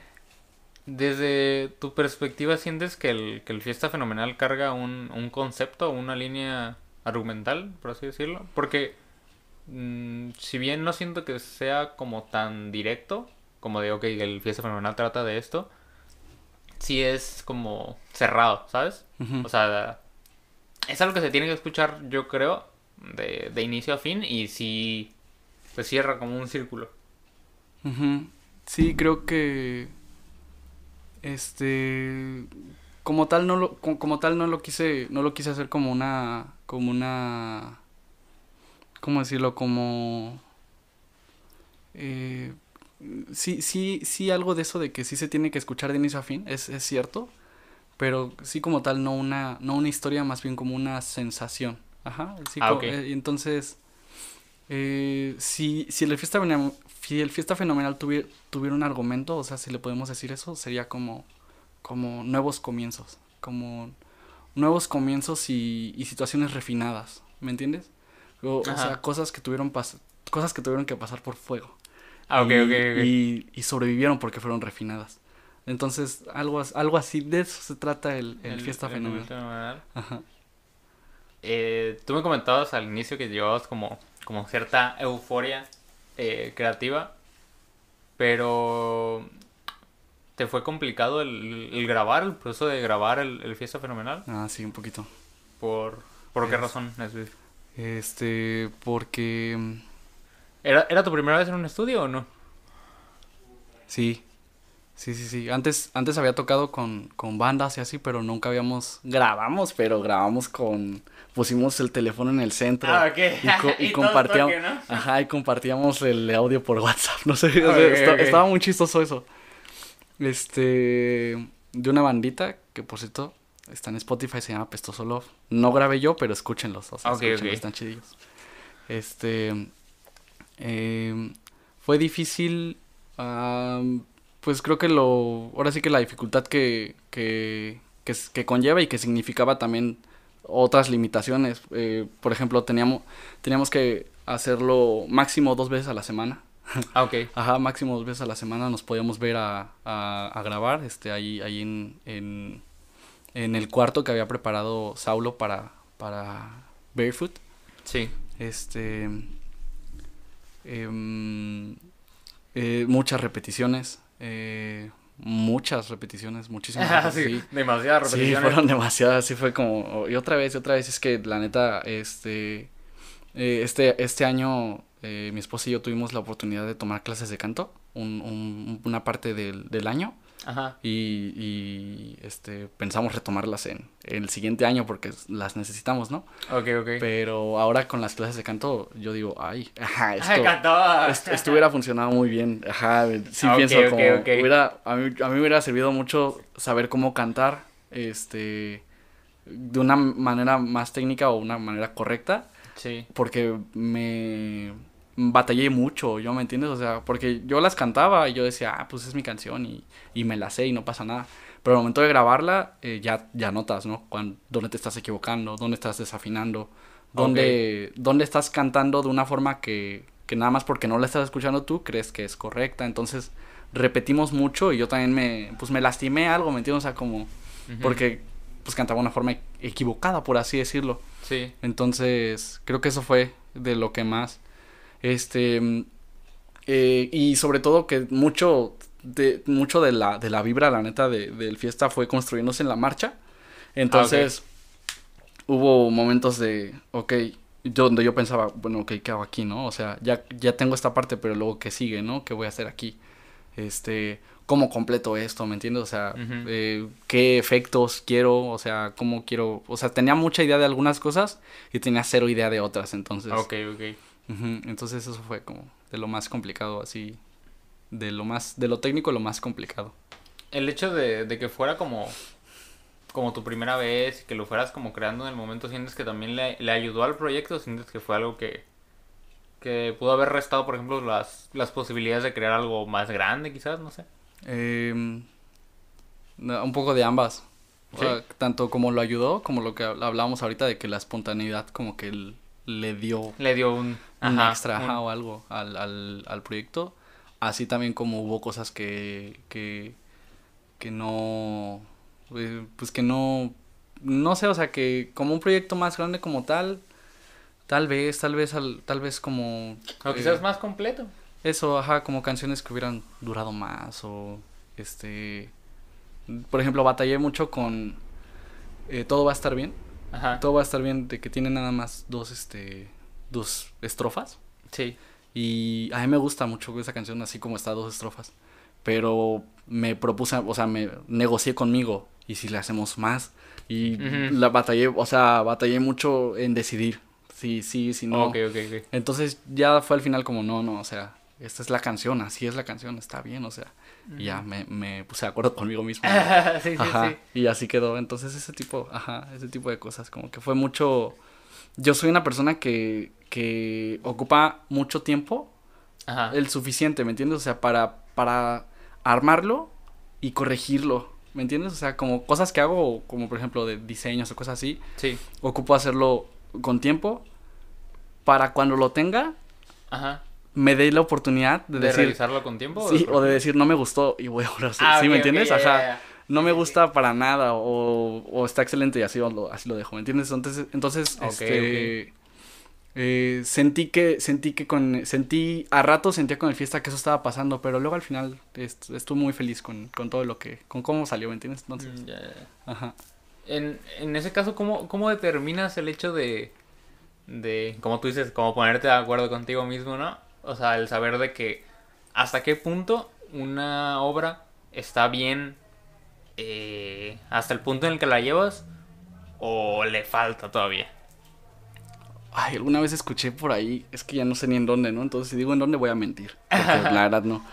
Desde tu perspectiva, ¿sientes que el, que el Fiesta Fenomenal carga un, un concepto, una línea argumental, por así decirlo? Porque, mm, si bien no siento que sea como tan directo, como de, ok, el Fiesta Fenomenal trata de esto, sí es como cerrado, ¿sabes? O sea, es algo que se tiene que escuchar, yo creo, de, de inicio a fin y sí, pues cierra como un círculo. Sí, creo que este como tal no lo co- como, tal no lo quise no lo quise hacer como una como una cómo decirlo como eh, sí sí sí algo de eso de que sí se tiene que escuchar de inicio a fin es, es cierto pero sí como tal no una no una historia más bien como una sensación. Ajá sí, Ah, eh, entonces eh, si, si el fiesta Fenomenal- si el fiesta fenomenal tuviera, tuviera un argumento, o sea, si le podemos decir eso, sería como, como nuevos comienzos, como nuevos comienzos y, y situaciones refinadas, ¿me entiendes? O, sea, cosas que tuvieron pas- cosas que tuvieron que pasar por fuego. Ah, ok, y, ok, ok. Y, y sobrevivieron porque fueron refinadas. Entonces, algo, algo así, de eso se trata el, el, fiesta el fenomenal. fenomenal. Ajá. Eh, tú me comentabas al inicio que llevabas como, como cierta euforia eh, creativa, pero ¿te fue complicado el, grabar, el proceso de grabar el, el Fiesta Fenomenal? Ah, sí, un poquito. ¿Por, por qué Es- razón? Es Este, porque... mm, ¿Era, ¿Era tu primera vez en un estudio o no? Sí, sí, sí, sí. Antes, antes había tocado con, con bandas y así, pero nunca habíamos... Grabamos, pero grabamos con... Pusimos el teléfono en el centro. Ah, ok. Y, co- y Y todo compartíamos... toque, ¿no? Ajá, y compartíamos el audio por WhatsApp. No sé, o sea, estaba muy chistoso eso. Este... De una bandita que, por cierto, está en Spotify, se llama Pestoso Love. No grabé yo, pero escúchenlos. O sea, escúchenlos, están chidillos. Este... em, fue difícil... pues creo que lo... Ahora sí que la dificultad que, que, que, conlleva y que significaba también otras limitaciones. eh, por ejemplo, teníamos, teníamos que hacerlo máximo dos veces a la semana. Ah, ok. Ajá, máximo dos veces a la semana nos podíamos ver a, a, a grabar, este, ahí, ahí en, en, en el cuarto que había preparado Saulo para, para Barefoot. Sí. Este, em, eh, muchas repeticiones, eh, muchas repeticiones, muchísimas. Ah, sí, sí. demasiadas Sí, repeticiones. fueron demasiadas, sí fue como, y otra vez, y otra vez, es que la neta, este, eh, este, este año eh, mi esposa y yo tuvimos la oportunidad de tomar clases de canto, un, un- una parte del, del año, Ajá. y, y, este, pensamos retomarlas en, en el siguiente año porque las necesitamos, ¿no? Ok, ok. Pero ahora con las clases de canto, yo digo, ay, ajá, Ay, esto, cantaba. esto, esto hubiera funcionado muy bien. Ajá, sí pienso como ok. hubiera a mí, a mí me hubiera servido mucho saber cómo cantar este de una manera más técnica o una manera correcta, Sí. porque me batallé mucho, ¿yo me entiendes? O sea, porque yo las cantaba y yo decía, ah, pues es mi canción y, y me la sé y no pasa nada. Pero al momento de grabarla, eh, ya, ya notas, ¿no? Cuando, dónde te estás equivocando, dónde estás desafinando, dónde, dónde estás cantando de una forma que, que nada más porque no la estás escuchando tú crees que es correcta. Entonces repetimos mucho y yo también me, pues me lastimé algo, ¿me entiendes? O sea, como, porque pues cantaba de una forma equivocada, por así decirlo. Sí. Entonces, creo que eso fue de lo que más. Este. eh, y sobre todo que mucho de, mucho de la, de la vibra, la neta, de, del fiesta fue construyéndose en la marcha. Entonces, hubo momentos de, ok, donde yo pensaba, bueno, ok, ¿qué hago aquí, no? O sea, ya, ya tengo esta parte, pero luego, ¿qué sigue, no? ¿Qué voy a hacer aquí? Este, ¿cómo completo esto, me entiendes? O sea, eh, ¿qué efectos quiero? O sea, ¿cómo quiero? O sea, tenía mucha idea de algunas cosas y tenía cero idea de otras, entonces. Ok, ok. Entonces eso fue como de lo más complicado, así, de lo más, de lo técnico, lo más complicado. El hecho de, de que fuera como como tu primera vez y que lo fueras como creando en el momento, ¿sientes que también le, le ayudó al proyecto? ¿Sientes que fue algo que, que pudo haber restado, por ejemplo, las, las posibilidades de crear algo más grande, quizás? No sé. Em, un poco de ambas. tanto como lo ayudó, como lo que hablábamos ahorita de que la espontaneidad como que le dio... Le dio un... extra o algo al, al, al proyecto. Así también como hubo cosas que, que, que no eh, pues que no, no sé, o sea, que como un proyecto más grande como tal, tal vez, tal vez, tal vez como... O quizás eh, más completo. Eso, ajá, como canciones que hubieran durado más o, este, por ejemplo, batallé mucho con eh, Todo va a estar bien. Ajá. Todo va a estar bien, de que tiene nada más dos, este, dos estrofas. Sí. Y a mí me gusta mucho esa canción así como está, dos estrofas. Pero me propuse, o sea, me negocié conmigo y si le hacemos más. Y la batallé, o sea, batallé mucho en decidir. Sí, sí, sí, no. Ok, ok, ok. Entonces ya fue al final como, no, no, o sea, esta es la canción, así es la canción, está bien, o sea. Y ya me, me puse de acuerdo conmigo mismo. sí, sí, sí. Y así quedó. Entonces ese tipo, ajá, ese tipo de cosas, como que fue mucho... Yo soy una persona que, que ocupa mucho tiempo, ajá. el suficiente, ¿me entiendes? O sea, para, para armarlo y corregirlo ¿me entiendes? O sea, como cosas que hago, como por ejemplo de diseños o cosas así. Sí. Ocupo hacerlo con tiempo para cuando lo tenga. Ajá. Me dé la oportunidad de, ¿De decir. realizarlo con tiempo? Sí, o de decir no me gustó y voy a ahora ah, ¿Sí me entiendes? Ajá. No me gusta para nada o, o está excelente y así lo, así lo dejo, ¿me entiendes? Entonces, entonces este, eh, sentí que, sentí que con, sentí, a rato sentía con el fiesta que eso estaba pasando, pero luego al final estuve muy feliz con, con todo lo que, con cómo salió, ¿me entiendes? Entonces, mm, Ajá. En, en ese caso, ¿cómo, ¿cómo determinas el hecho de, de, como tú dices, como ponerte de acuerdo contigo mismo, ¿no? O sea, el saber de que hasta qué punto una obra está bien eh, hasta el punto en el que la llevas o le falta todavía. Ay, alguna vez escuché por ahí, es que ya no sé ni en dónde, ¿no? Entonces, si digo en dónde voy a mentir. Porque la verdad no.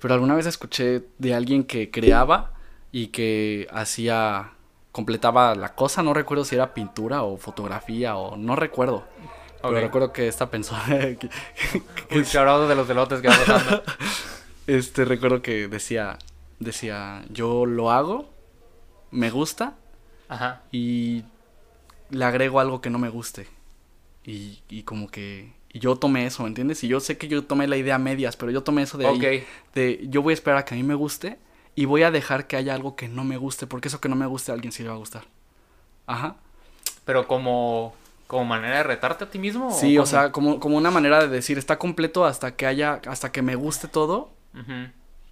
Pero alguna vez escuché de alguien que creaba y que hacía, completaba la cosa, no recuerdo si era pintura o fotografía o no recuerdo. Pero recuerdo que esta persona... que, de los delotes que va este, recuerdo que decía, decía, yo lo hago, me gusta Ajá. y le agrego algo que no me guste. Y, y como que y yo tomé eso, ¿me entiendes? Y yo sé que yo tomé la idea medias, pero yo tomé eso de ahí. De yo voy a esperar a que a mí me guste y voy a dejar que haya algo que no me guste, porque eso que no me guste a alguien sí le va a gustar. Ajá. Pero como, como manera de retarte a ti mismo. Sí, o, sea, como, como una manera de decir, está completo hasta que haya, hasta que me guste todo.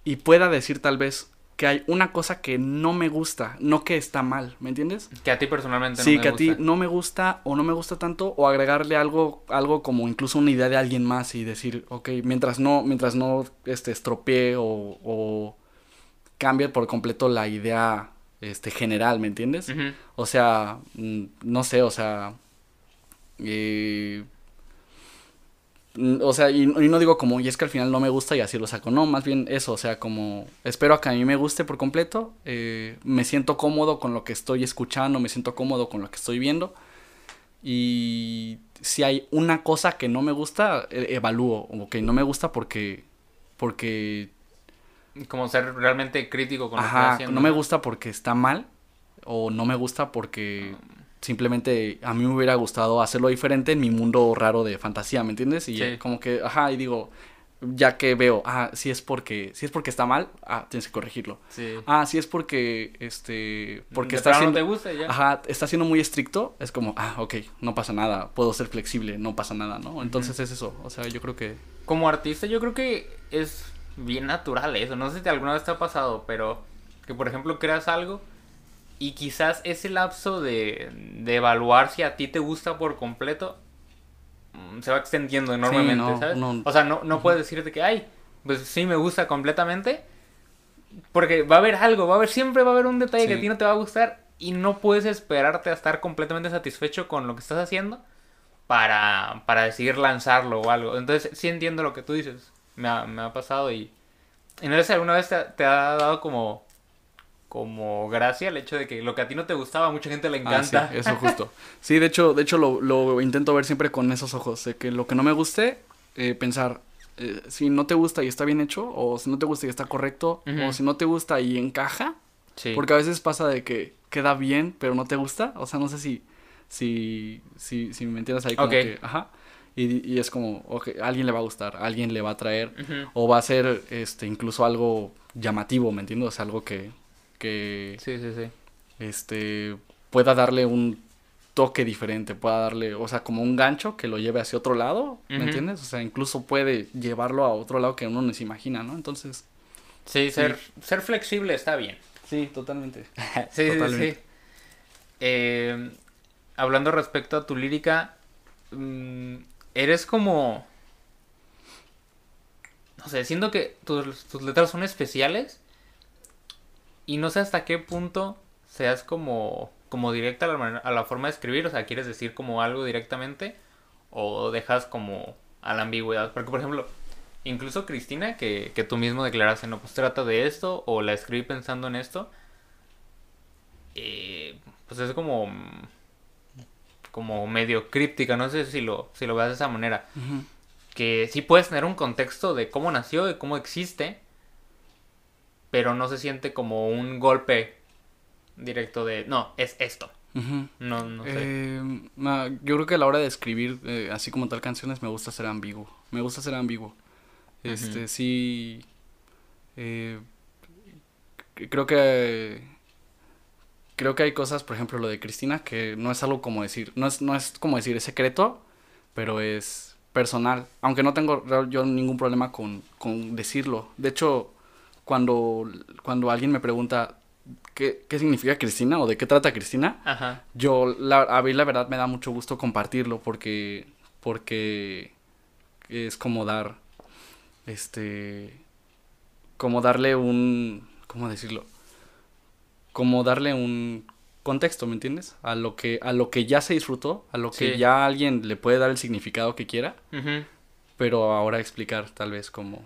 Y pueda decir tal vez, que hay una cosa que no me gusta, no que está mal, ¿me entiendes? Que a ti personalmente no sí, que a ti no me gusta o no me gusta tanto o agregarle algo algo como incluso una idea de alguien más y decir, ok, mientras no mientras no este estropee o, o cambie por completo la idea este general, ¿me entiendes? O sea, mm, no sé, o sea, eh, o sea, y, no digo como, y es que al final no me gusta y así lo saco. No, más bien eso, o sea, como espero a que a mí me guste por completo. Eh, me siento cómodo con lo que estoy escuchando, me siento cómodo con lo que estoy viendo. Y si hay una cosa que no me gusta, e, evalúo. O que no me gusta porque. Porque. Como ser realmente crítico con lo que estoy haciendo. No me gusta porque está mal. O no me gusta porque. Ah simplemente a mí me hubiera gustado hacerlo diferente en mi mundo raro de fantasía, ¿me entiendes? Y como que, ajá, y digo, ya que veo, ah, si es porque, si es porque está mal, ah, tienes que corregirlo. Sí. Ah, si es porque, este, porque está siendo, te gusta ya. ajá, está siendo muy estricto, es como, ah, ok, no pasa nada, puedo ser flexible, no pasa nada, ¿no? Entonces es eso, o sea, yo creo que... Como artista, yo creo que es bien natural eso. No sé si alguna vez te ha pasado, pero que por ejemplo creas algo y quizás ese lapso de, de evaluar si a ti te gusta por completo mm, se va extendiendo enormemente, no, ¿sabes? no. O sea, no, no puedes decirte que, ay, pues sí me gusta completamente. Porque va a haber algo, va a haber, siempre va a haber un detalle que a ti no te va a gustar y no puedes esperarte a estar completamente satisfecho con lo que estás haciendo para, para decidir lanzarlo o algo. Entonces, sí entiendo lo que tú dices. Me ha, me ha pasado y... Y no sé si alguna vez te, te ha dado como... Como gracia el hecho de que lo que a ti no te gustaba, a mucha gente le Ah, sí, encanta. eso justo. Sí, de hecho, de hecho lo, lo intento ver siempre con esos ojos, de que lo que no me guste, eh, pensar eh, si no te gusta y está bien hecho, o si no te gusta y está correcto, o si no te gusta y encaja, Sí. porque a veces pasa de que queda bien, pero no te gusta, o sea, no sé si, si, si, si me entiendes ahí como Ok. que, ajá, y, y es como, ok, a alguien le va a gustar, a alguien le va a traer, o va a ser, este, incluso algo llamativo, ¿me entiendes? O sea, algo que, que, Sí, sí, sí. este pueda darle un toque diferente, pueda darle, o sea, como un gancho que lo lleve hacia otro lado, ¿me entiendes? O sea, incluso puede llevarlo a otro lado que uno no se imagina, ¿no? Entonces, Sí, ser, ser flexible está bien. sí, totalmente. Sí, sí, Totalmente. sí. Eh, hablando respecto a tu lírica, mm, eres como... No sé, siento que tus, tus letras son especiales y no sé hasta qué punto seas como, como directa a la, manera- a la forma de escribir, o sea, quieres decir como algo directamente o dejas como a la ambigüedad. Porque, por ejemplo, incluso Cristina, que, que tú mismo declaraste, no, pues trata de esto o la escribí pensando en esto, eh, pues es como como medio críptica, no sé si lo, si lo veas de esa manera. Que sí puedes tener un contexto de cómo nació y cómo existe, pero no se siente como un golpe directo de, no, es esto. No, no sé. Eh, ma- yo creo que a la hora de escribir, eh, así como tal canciones, me gusta ser ambiguo. Me gusta ser ambiguo. Este, sí. eh, creo que. Creo que hay cosas, por ejemplo, lo de Cristina, que no es algo como decir. No es, no es como decir, es secreto, pero es personal. Aunque no tengo yo ningún problema con, con decirlo. De hecho, cuando, cuando alguien me pregunta. ¿Qué, ¿Qué significa Cristina o de qué trata Cristina? Ajá. Yo, la, a mí la verdad me da mucho gusto compartirlo porque, porque es como dar, este, como darle un, ¿cómo decirlo? Como darle un contexto, ¿me entiendes? A lo que, a lo que ya se disfrutó, a lo que Sí. ya alguien le puede dar el significado que quiera, pero ahora explicar tal vez como...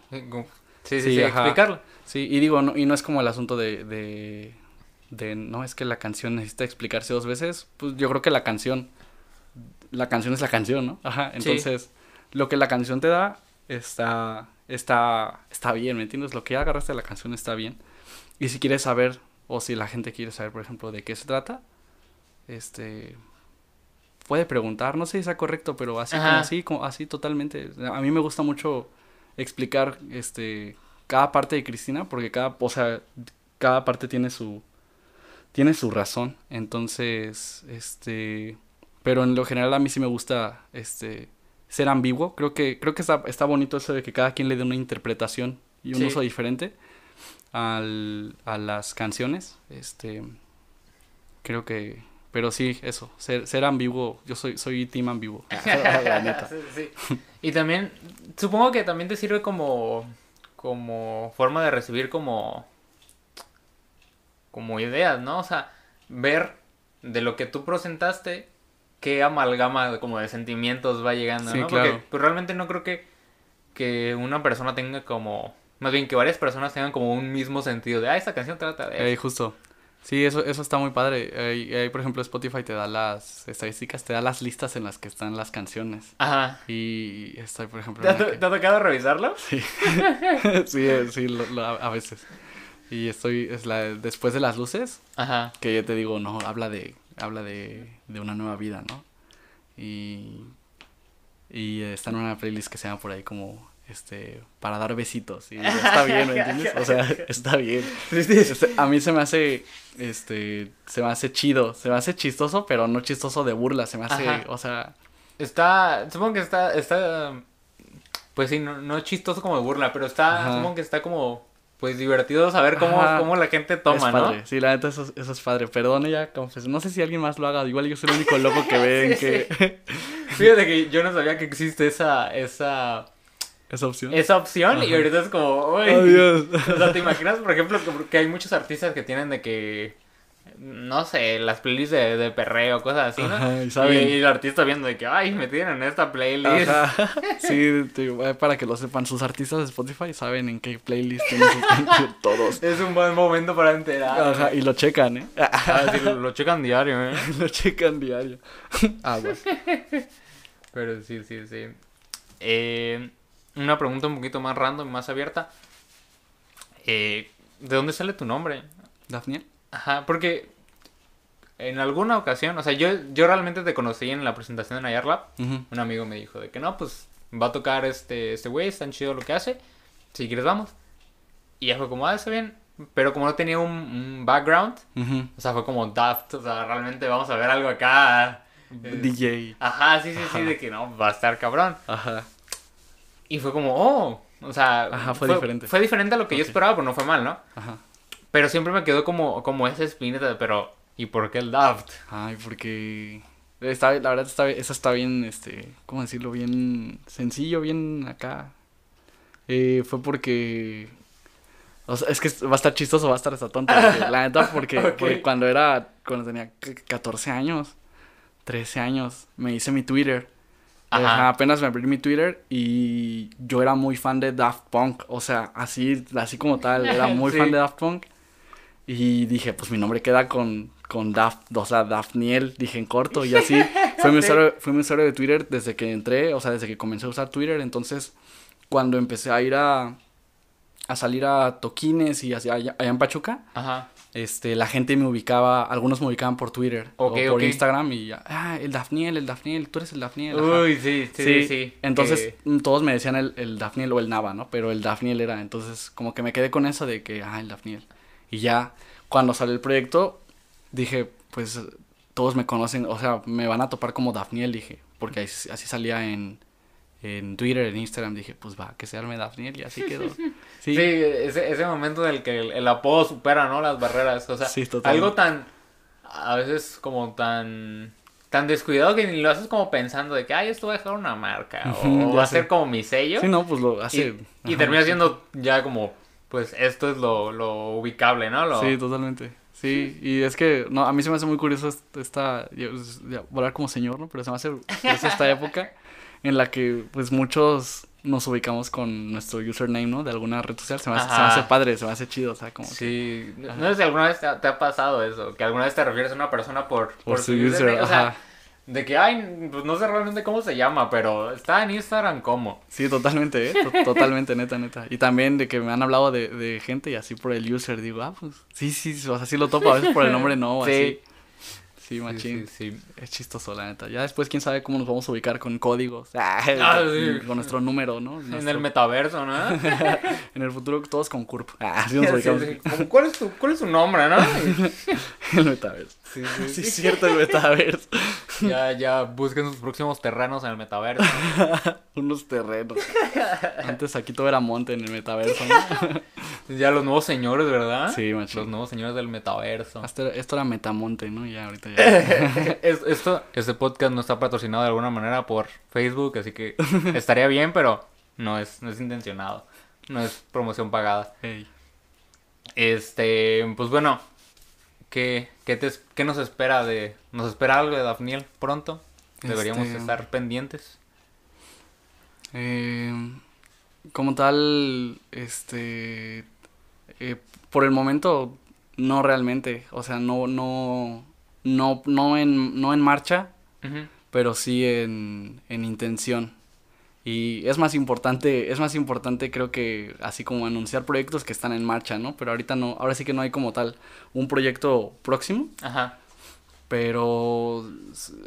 Sí, sí, Sí, sí, ajá. explicarlo. Sí, y digo, no, y no es como el asunto de, de, de, no, es que la canción necesita explicarse dos veces, pues yo creo que la canción, la canción es la canción, ¿no? Ajá, Sí. entonces, lo que la canción te da está, está, está bien, ¿me entiendes? Lo que ya agarraste de la canción está bien. Y si quieres saber, o si la gente quiere saber, por ejemplo, de qué se trata, este, puede preguntar, no sé si sea correcto, pero así como Ajá. así, como así totalmente. A mí me gusta mucho explicar, este, cada parte de Cristina, porque cada, o sea, cada parte tiene su, tiene su razón. Entonces, este, pero en lo general a mí sí me gusta, este, ser ambiguo. Creo que, creo que está, está bonito eso de que cada quien le dé una interpretación y un Sí. uso diferente al, a las canciones. Este, creo que, pero sí, eso, ser, ser ambiguo. Yo soy, soy team ambiguo. La neta. Sí, sí. Y también, supongo que también te sirve como, como forma de recibir como, como ideas, ¿no? O sea, ver de lo que tú presentaste, qué amalgama como de sentimientos va llegando, Sí, ¿no? claro. Porque pues, realmente no creo que, que una persona tenga como, más bien que varias personas tengan como un mismo sentido de, ah, esta canción trata de... Eh, eso". justo. Sí, eso, eso está muy padre. Ahí, ahí, por ejemplo, Spotify te da las estadísticas, te da las listas en las que están las canciones. Ajá. Y estoy, por ejemplo... ¿Te ha, que- te tocado revisarlo? Sí, sí, eh, sí, lo- lo- a veces. Y estoy, es la después de las luces, Ajá. que yo te digo, no, habla de, habla de, de una nueva vida, ¿no? Y, y eh, está en una playlist que se llama por ahí como, este, para dar besitos. Y está bien, ¿me entiendes? O sea, está bien. Este, a mí se me hace, este, se me hace chido, se me hace chistoso, pero no chistoso de burla, se me hace, Ajá. o sea, Está, supongo que está, está, Pues sí, no, no es chistoso como de burla, pero está, Ajá. como que está como, pues divertido saber cómo, Ajá. cómo la gente toma, es ¿no? Sí, la neta, eso, eso es padre. Perdone ya, confes. No sé si alguien más lo haga. Igual yo soy el único loco que ve en Sí, que Fíjate que yo no sabía que existe esa, esa, esa opción. esa opción y ahorita es como, uy. Adiós. O sea, ¿te imaginas, por ejemplo, que, que hay muchos artistas que tienen de que, no sé, las playlists de, de perreo, cosas así, ¿no? Ajá, y saben. Y, el artista viendo de que, ay, me tienen en esta playlist. Ajá. Sí, digo, eh, para que lo sepan, sus artistas de Spotify saben en qué playlist tienen sus todos. Es un buen momento para enterar. Ajá, y lo checan, ¿eh? Ah, sí, lo, lo checan diario, ¿eh? lo checan diario. Ah, bueno. Pero sí, sí, sí. Eh, una pregunta un poquito más random, más abierta. Eh, ¿De dónde sale tu nombre? ¿Dafniel? Ajá, porque en alguna ocasión, o sea, yo, yo realmente te conocí en la presentación de Nayarlab. Ujú. Un amigo me dijo de que no, pues va a tocar este este güey, es tan chido lo que hace. Si quieres, vamos. Y ya fue como, ah, está bien. Pero como no tenía un, un background, o sea, fue como daft, o sea, realmente vamos a ver algo acá. DJ. Ajá, sí, sí, sí, Ajá. de que no, va a estar cabrón. Ajá. Y fue como, oh, o sea, Ajá, fue diferente. Fue diferente a lo que yo esperaba, pero no fue mal, ¿no? Ajá. Pero siempre me quedó como, como esa espinita de, pero, ¿y por qué el Daft? Ay, porque está, la verdad está, eso está bien, este, ¿cómo decirlo? Bien sencillo, bien acá. Eh, fue porque, o sea, es que va a estar chistoso, va a estar hasta tonto. porque, la neta, porque, porque cuando era, cuando tenía c- 14 años, 13 años, me hice mi Twitter. Ajá. Apenas me abrí mi Twitter y yo era muy fan de Daft Punk, o sea, así, así como tal, era muy Sí. fan de Daft Punk. Y dije, pues mi nombre queda con, con Daft, o sea, Daphniel, dije en corto, y así fue mi, usuario, fue mi usuario de Twitter desde que entré, o sea, desde que comencé a usar Twitter, entonces cuando empecé a ir a, a salir a toquines y hacia allá, allá en Pachuca, Ajá. Este, la gente me ubicaba, algunos me ubicaban por Twitter Ok, o por. Instagram y ya, ah, el Daphniel, el Daphniel, tú eres el Daphniel. ajá". Uy, sí, sí, sí. sí, Entonces que- mm, todos me decían el, el Daphniel o el Nava, ¿no? Pero el Daphniel era, entonces como que me quedé con eso de que, ah, el Daphniel. Y ya cuando salió el proyecto, dije, pues todos me conocen, o sea, me van a topar como Daphniel, dije, porque así, así salía en, en Twitter, en Instagram, dije, pues va, que se arme Daphniel y así quedó. Sí, Sí, ese, ese momento del que el, el apodo supera, ¿no? Las barreras. O sea, Sí, algo tan. A veces como tan. Tan descuidado que ni lo haces como pensando de que, ay, esto va a dejar una marca. O ya va a ser como mi sello. Sí, no, pues lo hace. y y termina sí. siendo ya como, pues esto es lo, lo ubicable, ¿no? Lo, Sí, totalmente. Sí, y es que, no, a mí se me hace muy curioso est- esta, yo- ya, volar como señor, ¿no? Pero se me hace curioso esta época en la que, pues, muchos nos ubicamos con nuestro username, ¿no? De alguna red social. Se me hace, se me hace padre, se me hace chido, o sea, como Sí, no sé si alguna vez te ha, te ha pasado eso, que alguna vez te refieres a una persona por, por su username, user, o sea, ajá. de que, ay, pues no sé realmente cómo se llama, pero está en Instagram como. Sí, totalmente, ¿eh? To- Totalmente, neta, neta. Y también de que me han hablado de, de gente y así por el user, digo, ah, pues, sí, sí, o sea, sí lo topo, a veces por el nombre no, Sí. así. Sí, Sí, machín. sí, sí. Es chistoso, la neta. Ya después, quién sabe cómo nos vamos a ubicar con códigos. Ah, Ah, sí. Con nuestro número, ¿no? En el metaverso, ¿no? en el futuro todos con CURP. Ah, así nos ubicamos. Sí, sí. ¿Cuál, es tu, ¿Cuál es tu nombre, no? el metaverso. Sí, Sí, es cierto, el metaverso. Ya, ya busquen sus próximos terrenos en el metaverso. Unos terrenos. Antes aquí todo era monte en el metaverso, ¿no? Ya los nuevos señores, ¿verdad? Sí, machín. Los nuevos señores del metaverso. Hasta esto era metamonte, ¿no? Ya ahorita ya. Es- esto, este podcast no está patrocinado de alguna manera por Facebook, así que estaría bien, pero no es, no es intencionado. No es promoción pagada. Este, pues bueno, ¿qué, qué, te, qué nos espera de... ¿Nos espera algo de Dafniel pronto? Deberíamos Este, estar pendientes. Eh, como tal, este, eh, por el momento, no realmente, o sea, no, no, no, no en, no en marcha, pero sí en, en intención. Y es más importante, es más importante creo que así como anunciar proyectos que están en marcha, ¿no? Pero ahorita no, ahora sí que no hay como tal un proyecto próximo, Ajá. pero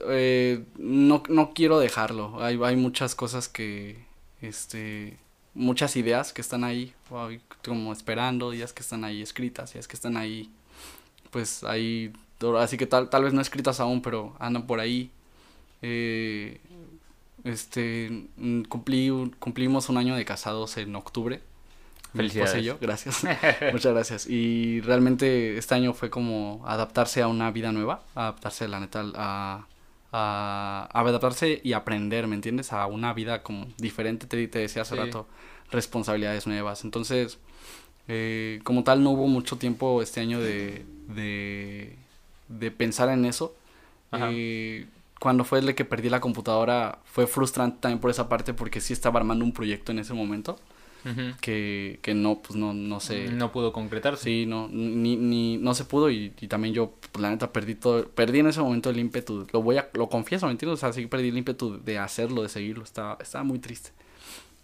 eh, no, no quiero dejarlo. Hay, hay muchas cosas que, este, muchas ideas que están ahí, como esperando, ideas que están ahí escritas, ideas que están ahí, pues ahí, así que tal, tal vez no escritas aún, pero andan por ahí. Eh, este, mm, cumplí, cumplimos un año de casados en octubre. Mi esposa y Felicidades. yo, gracias. Muchas gracias. Y realmente este año fue como adaptarse a una vida nueva, adaptarse, la neta, a, a, a adaptarse y aprender, ¿me entiendes? A una vida como diferente, te, te decía hace Sí. rato, responsabilidades nuevas. Entonces, eh, como tal, no hubo mucho tiempo este año de, de, de pensar en eso. Eh, cuando fue el que perdí la computadora, fue frustrante también por esa parte porque sí estaba armando un proyecto en ese momento que, que no, pues no, no sé. No pudo concretarse. Sí, no, ni, ni, no se pudo y, y también yo, pues, la neta, perdí todo, perdí en ese momento el ímpetu, lo voy a, lo confieso, ¿me entiendes? O sea, sí perdí el ímpetu de hacerlo, de seguirlo, estaba, estaba muy triste.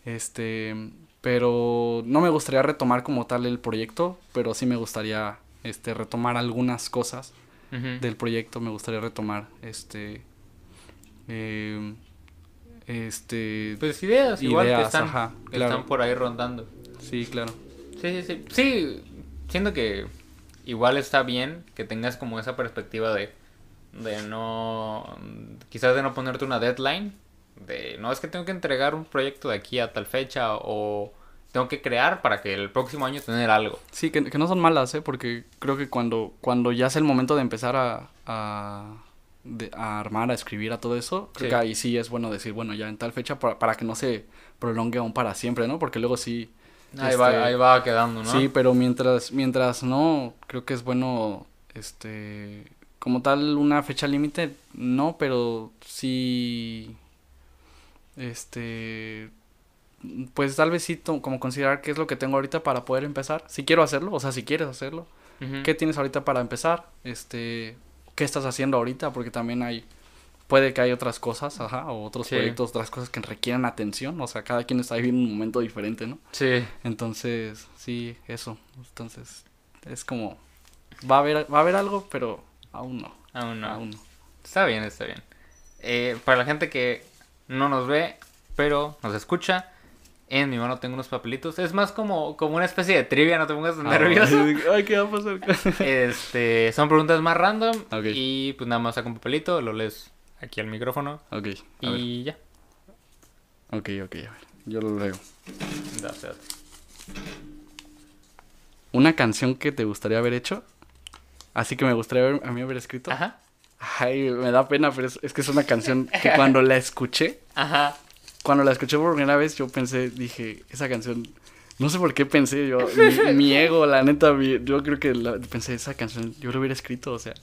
Este, pero no me gustaría retomar como tal el proyecto, pero sí me gustaría, este, retomar algunas cosas Del proyecto, me gustaría retomar, este, eh, este, Pues ideas, igual que Ideas, están, ajá, que claro. están por ahí rondando. sí, claro. Sí, sí, sí. Sí, siento que igual está bien que tengas como esa perspectiva de, de no, quizás de no ponerte una deadline, de no es que tengo que entregar un proyecto de aquí a tal fecha o tengo que crear para que el próximo año tener algo. Sí, que, que no son malas, ¿eh? Porque creo que cuando, cuando ya es el momento de empezar a, a, de- a armar, a escribir, a todo eso, creo Sí. que ahí sí es bueno decir, bueno, ya en tal fecha para, para que no se prolongue aún para siempre, ¿no? Porque luego sí... Ahí, este, va, ahí va quedando, ¿no? Sí, pero mientras, mientras no, creo que es bueno, este, como tal, una fecha límite, no, pero sí, este, pues tal vez sí, como considerar qué es lo que tengo ahorita para poder empezar, si quiero hacerlo, o sea, si quieres hacerlo. ¿qué tienes ahorita para empezar? Este, ¿qué estás haciendo ahorita? Porque también hay, puede que hay otras cosas, ajá, o otros Sí. proyectos, otras cosas que requieren atención, o sea, cada quien está viviendo un momento diferente, ¿no? Sí. Entonces, sí, eso. Entonces, es como va a haber va a haber algo, pero aún no. Aún no. Aún no. Está bien, está bien. Eh, para la gente que no nos ve, pero nos escucha, en mi mano tengo unos papelitos. Es más como, como una especie de trivia, no te pongas tan nervioso. Ay, ¿qué va a pasar? Este, son preguntas más random. Y pues nada más saca un papelito, lo lees aquí al micrófono. ok, a ver. Y ya. Ok, ok, a ver. Yo lo leo. Date, date. Una canción que te gustaría haber hecho. Así que me gustaría haber- a mí haber escrito. Ajá. Ay, me da pena, pero es, es que es una canción que cuando la escuché, Ajá. Cuando la escuché por primera vez, yo pensé, dije, esa canción, no sé por qué pensé yo, mi, mi ego, la neta, mi- yo creo que la- pensé, esa canción, yo lo hubiera escrito, o sea,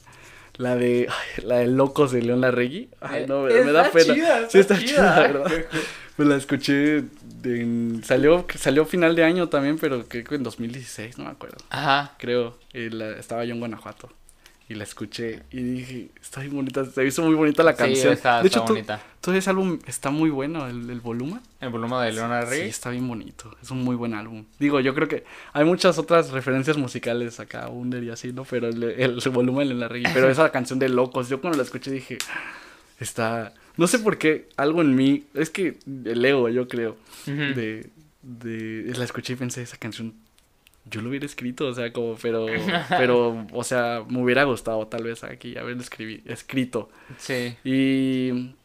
la de, ay, la de Locos de León Larregui, ay, no, me, me da Eh, pena. chida, sí, está chida, chida. verdad. Pues la escuché, en- salió, salió final de año también, pero creo que en 2016, no me acuerdo, Ajá. creo, la- estaba yo en Guanajuato. Y la escuché y dije, está bien bonita, se hizo muy bonita la Sí, canción. está, de hecho, está tú- bonita. todo ese álbum está muy bueno, el, el volumen. El volumen de Leonard Sí, Riggs. está bien bonito. Es un muy buen álbum. Digo, yo creo que hay muchas otras referencias musicales acá, Under y así, ¿no? Pero el, el, volumen en la reggae. Pero esa canción de Locos, yo cuando la escuché dije, está... No sé por qué, algo en mí, es que el ego, yo creo, de, de... La escuché y pensé, esa canción, yo lo hubiera escrito, o sea, como, pero, pero, o sea, me hubiera gustado tal vez aquí haberlo escribí, escrito. Sí. Y,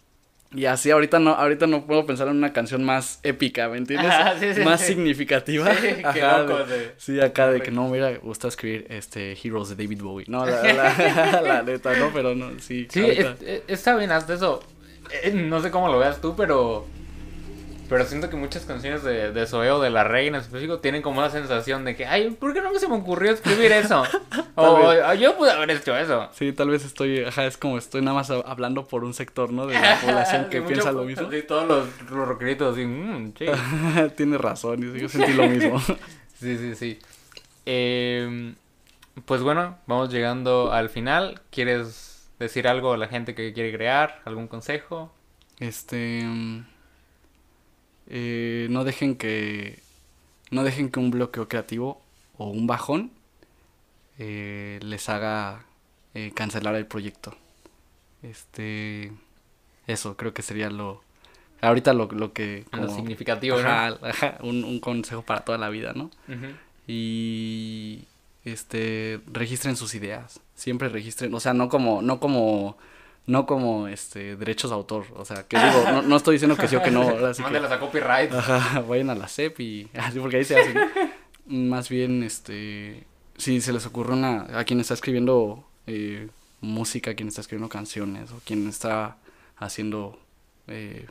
y así ahorita no, ahorita no puedo pensar en una canción más épica, ¿me entiendes? Ajá, sí, sí, más sí. significativa. Sí, Ajá, loco, de- sí. sí, acá de que no me hubiera gustado escribir este Heroes de David Bowie. No, la, la, la neta, no, pero no, sí. Sí, ahorita- es- es- está bien, hasta eso. Eh, No sé cómo lo veas tú, pero. Pero siento que muchas canciones de, de Zoe o de La Reina en específico tienen como la sensación de que, ay, ¿por qué no se me ocurrió escribir eso? o vez. "Ah, yo pude haber hecho eso. Sí, tal vez estoy, ajá, es como estoy nada más hablando por un sector, ¿no? De la población que piensa lo mismo. Sí, todos los, los rockeritos así, "Mm, sí. Tienes razón, yo yo sentí lo mismo. Sí, sí, sí. Eh, pues bueno, vamos llegando al final. ¿Quieres decir algo a la gente que quiere crear? ¿Algún consejo? Este. mm, eh, no dejen que. No dejen que un bloqueo creativo o un bajón eh, les haga eh, cancelar el proyecto. Este. Eso, creo que sería lo. Ahorita lo, lo que. Lo significativo, ¿no? Ajá, un, un consejo para toda la vida, ¿no? Y este registren sus ideas siempre registren o sea no como no como no como este derechos de autor. O sea, que digo, no, no estoy diciendo que sí o que no. Así que, Mándelas a copyright. ajá, vayan a la CEP y así porque ahí se hacen. Más bien, este, si se les ocurre una, a quien está escribiendo eh, música, quien está escribiendo canciones o quien está haciendo eh,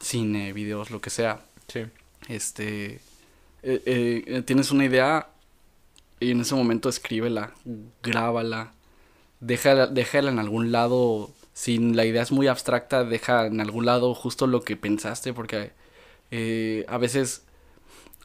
cine, videos, lo que sea, Sí. este, eh, eh, tienes una idea y en ese momento escríbela, grábala, déjala, déjala en algún lado. Si la idea es muy abstracta, deja en algún lado justo lo que pensaste, porque eh, a veces,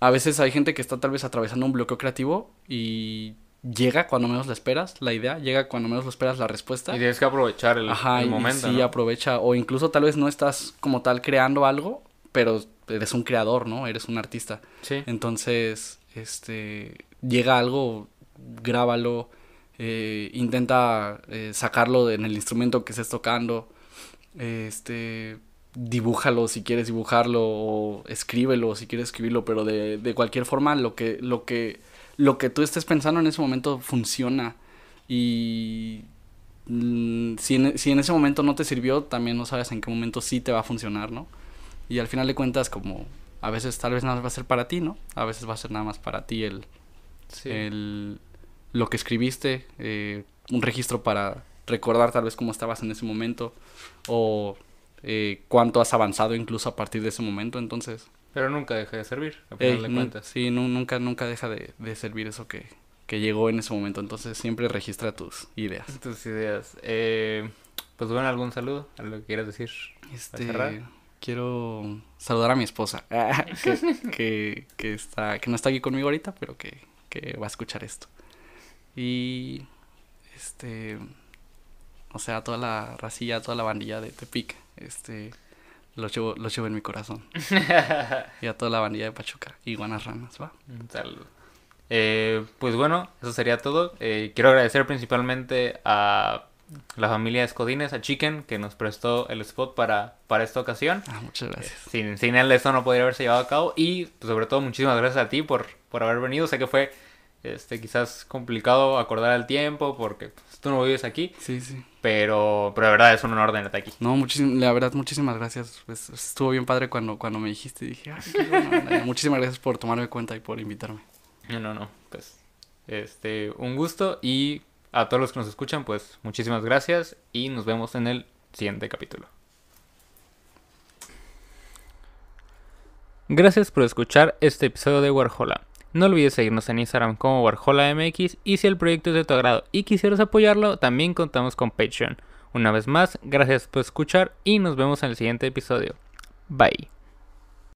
a veces hay gente que está tal vez atravesando un bloqueo creativo y llega cuando menos la esperas, la idea, llega cuando menos lo esperas la respuesta. Y tienes que aprovechar el, Ajá, el y momento. sí, ¿no? aprovecha. O incluso tal vez no estás como tal creando algo, pero eres un creador, ¿no? Eres un artista. Sí. Entonces, este, llega algo, grábalo, eh, intenta eh, sacarlo en el instrumento que estés tocando, este, dibújalo si quieres dibujarlo o escríbelo si quieres escribirlo, pero de, de cualquier forma lo que, lo que, lo que tú estés pensando en ese momento funciona y mm, si, en, si en ese momento no te sirvió, también no sabes en qué momento sí te va a funcionar, ¿no? Y al final de cuentas, como a veces tal vez nada más va a ser para ti, ¿no? A veces va a ser nada más para ti el, Sí. el lo que escribiste, eh, un registro para recordar tal vez cómo estabas en ese momento o eh, cuánto has avanzado incluso a partir de ese momento. Entonces, Pero nunca deja de servir, a final de cuentas. sí, nu- nunca, nunca deja de, de servir eso que, que llegó en ese momento. Entonces, siempre registra tus ideas. Tus ideas. Eh, pues bueno, algún saludo, algo que quieras decir. Este, quiero saludar a mi esposa, que, que, que está, que no está aquí conmigo ahorita, pero que, que va a escuchar esto. Y, este, o sea, toda la racilla, toda la bandilla de Tepic, este, los llevo, los llevo en mi corazón. y a toda la bandilla de Pachuca, iguanas ranas, ¿va? Un saludo. Eh, pues bueno, eso sería todo. Eh, quiero agradecer principalmente a la familia Escodines, a Chicken, que nos prestó el spot para, para esta ocasión. Ah, muchas gracias. Sin, sin él esto no podría haberse llevado a cabo. Y pues, sobre todo muchísimas gracias a ti por, por haber venido. Sé que fue este quizás complicado acordar el tiempo porque pues, tú no vives aquí. Sí, sí. Pero, pero de verdad es un honor tenerte aquí. No, muchísim- la verdad, muchísimas gracias. Pues, estuvo bien padre cuando, cuando me dijiste. Dije, ay, qué buena onda". muchísimas gracias por tomarme cuenta y por invitarme. No, no, no. Pues este, un gusto y a todos los que nos escuchan, pues muchísimas gracias y nos vemos en el siguiente capítulo. Gracias por escuchar este episodio de Warhola. No olvides seguirnos en Instagram como WarholaMX y si el proyecto es de tu agrado y quisieras apoyarlo, también contamos con Patreon. Una vez más, gracias por escuchar y nos vemos en el siguiente episodio. Bye.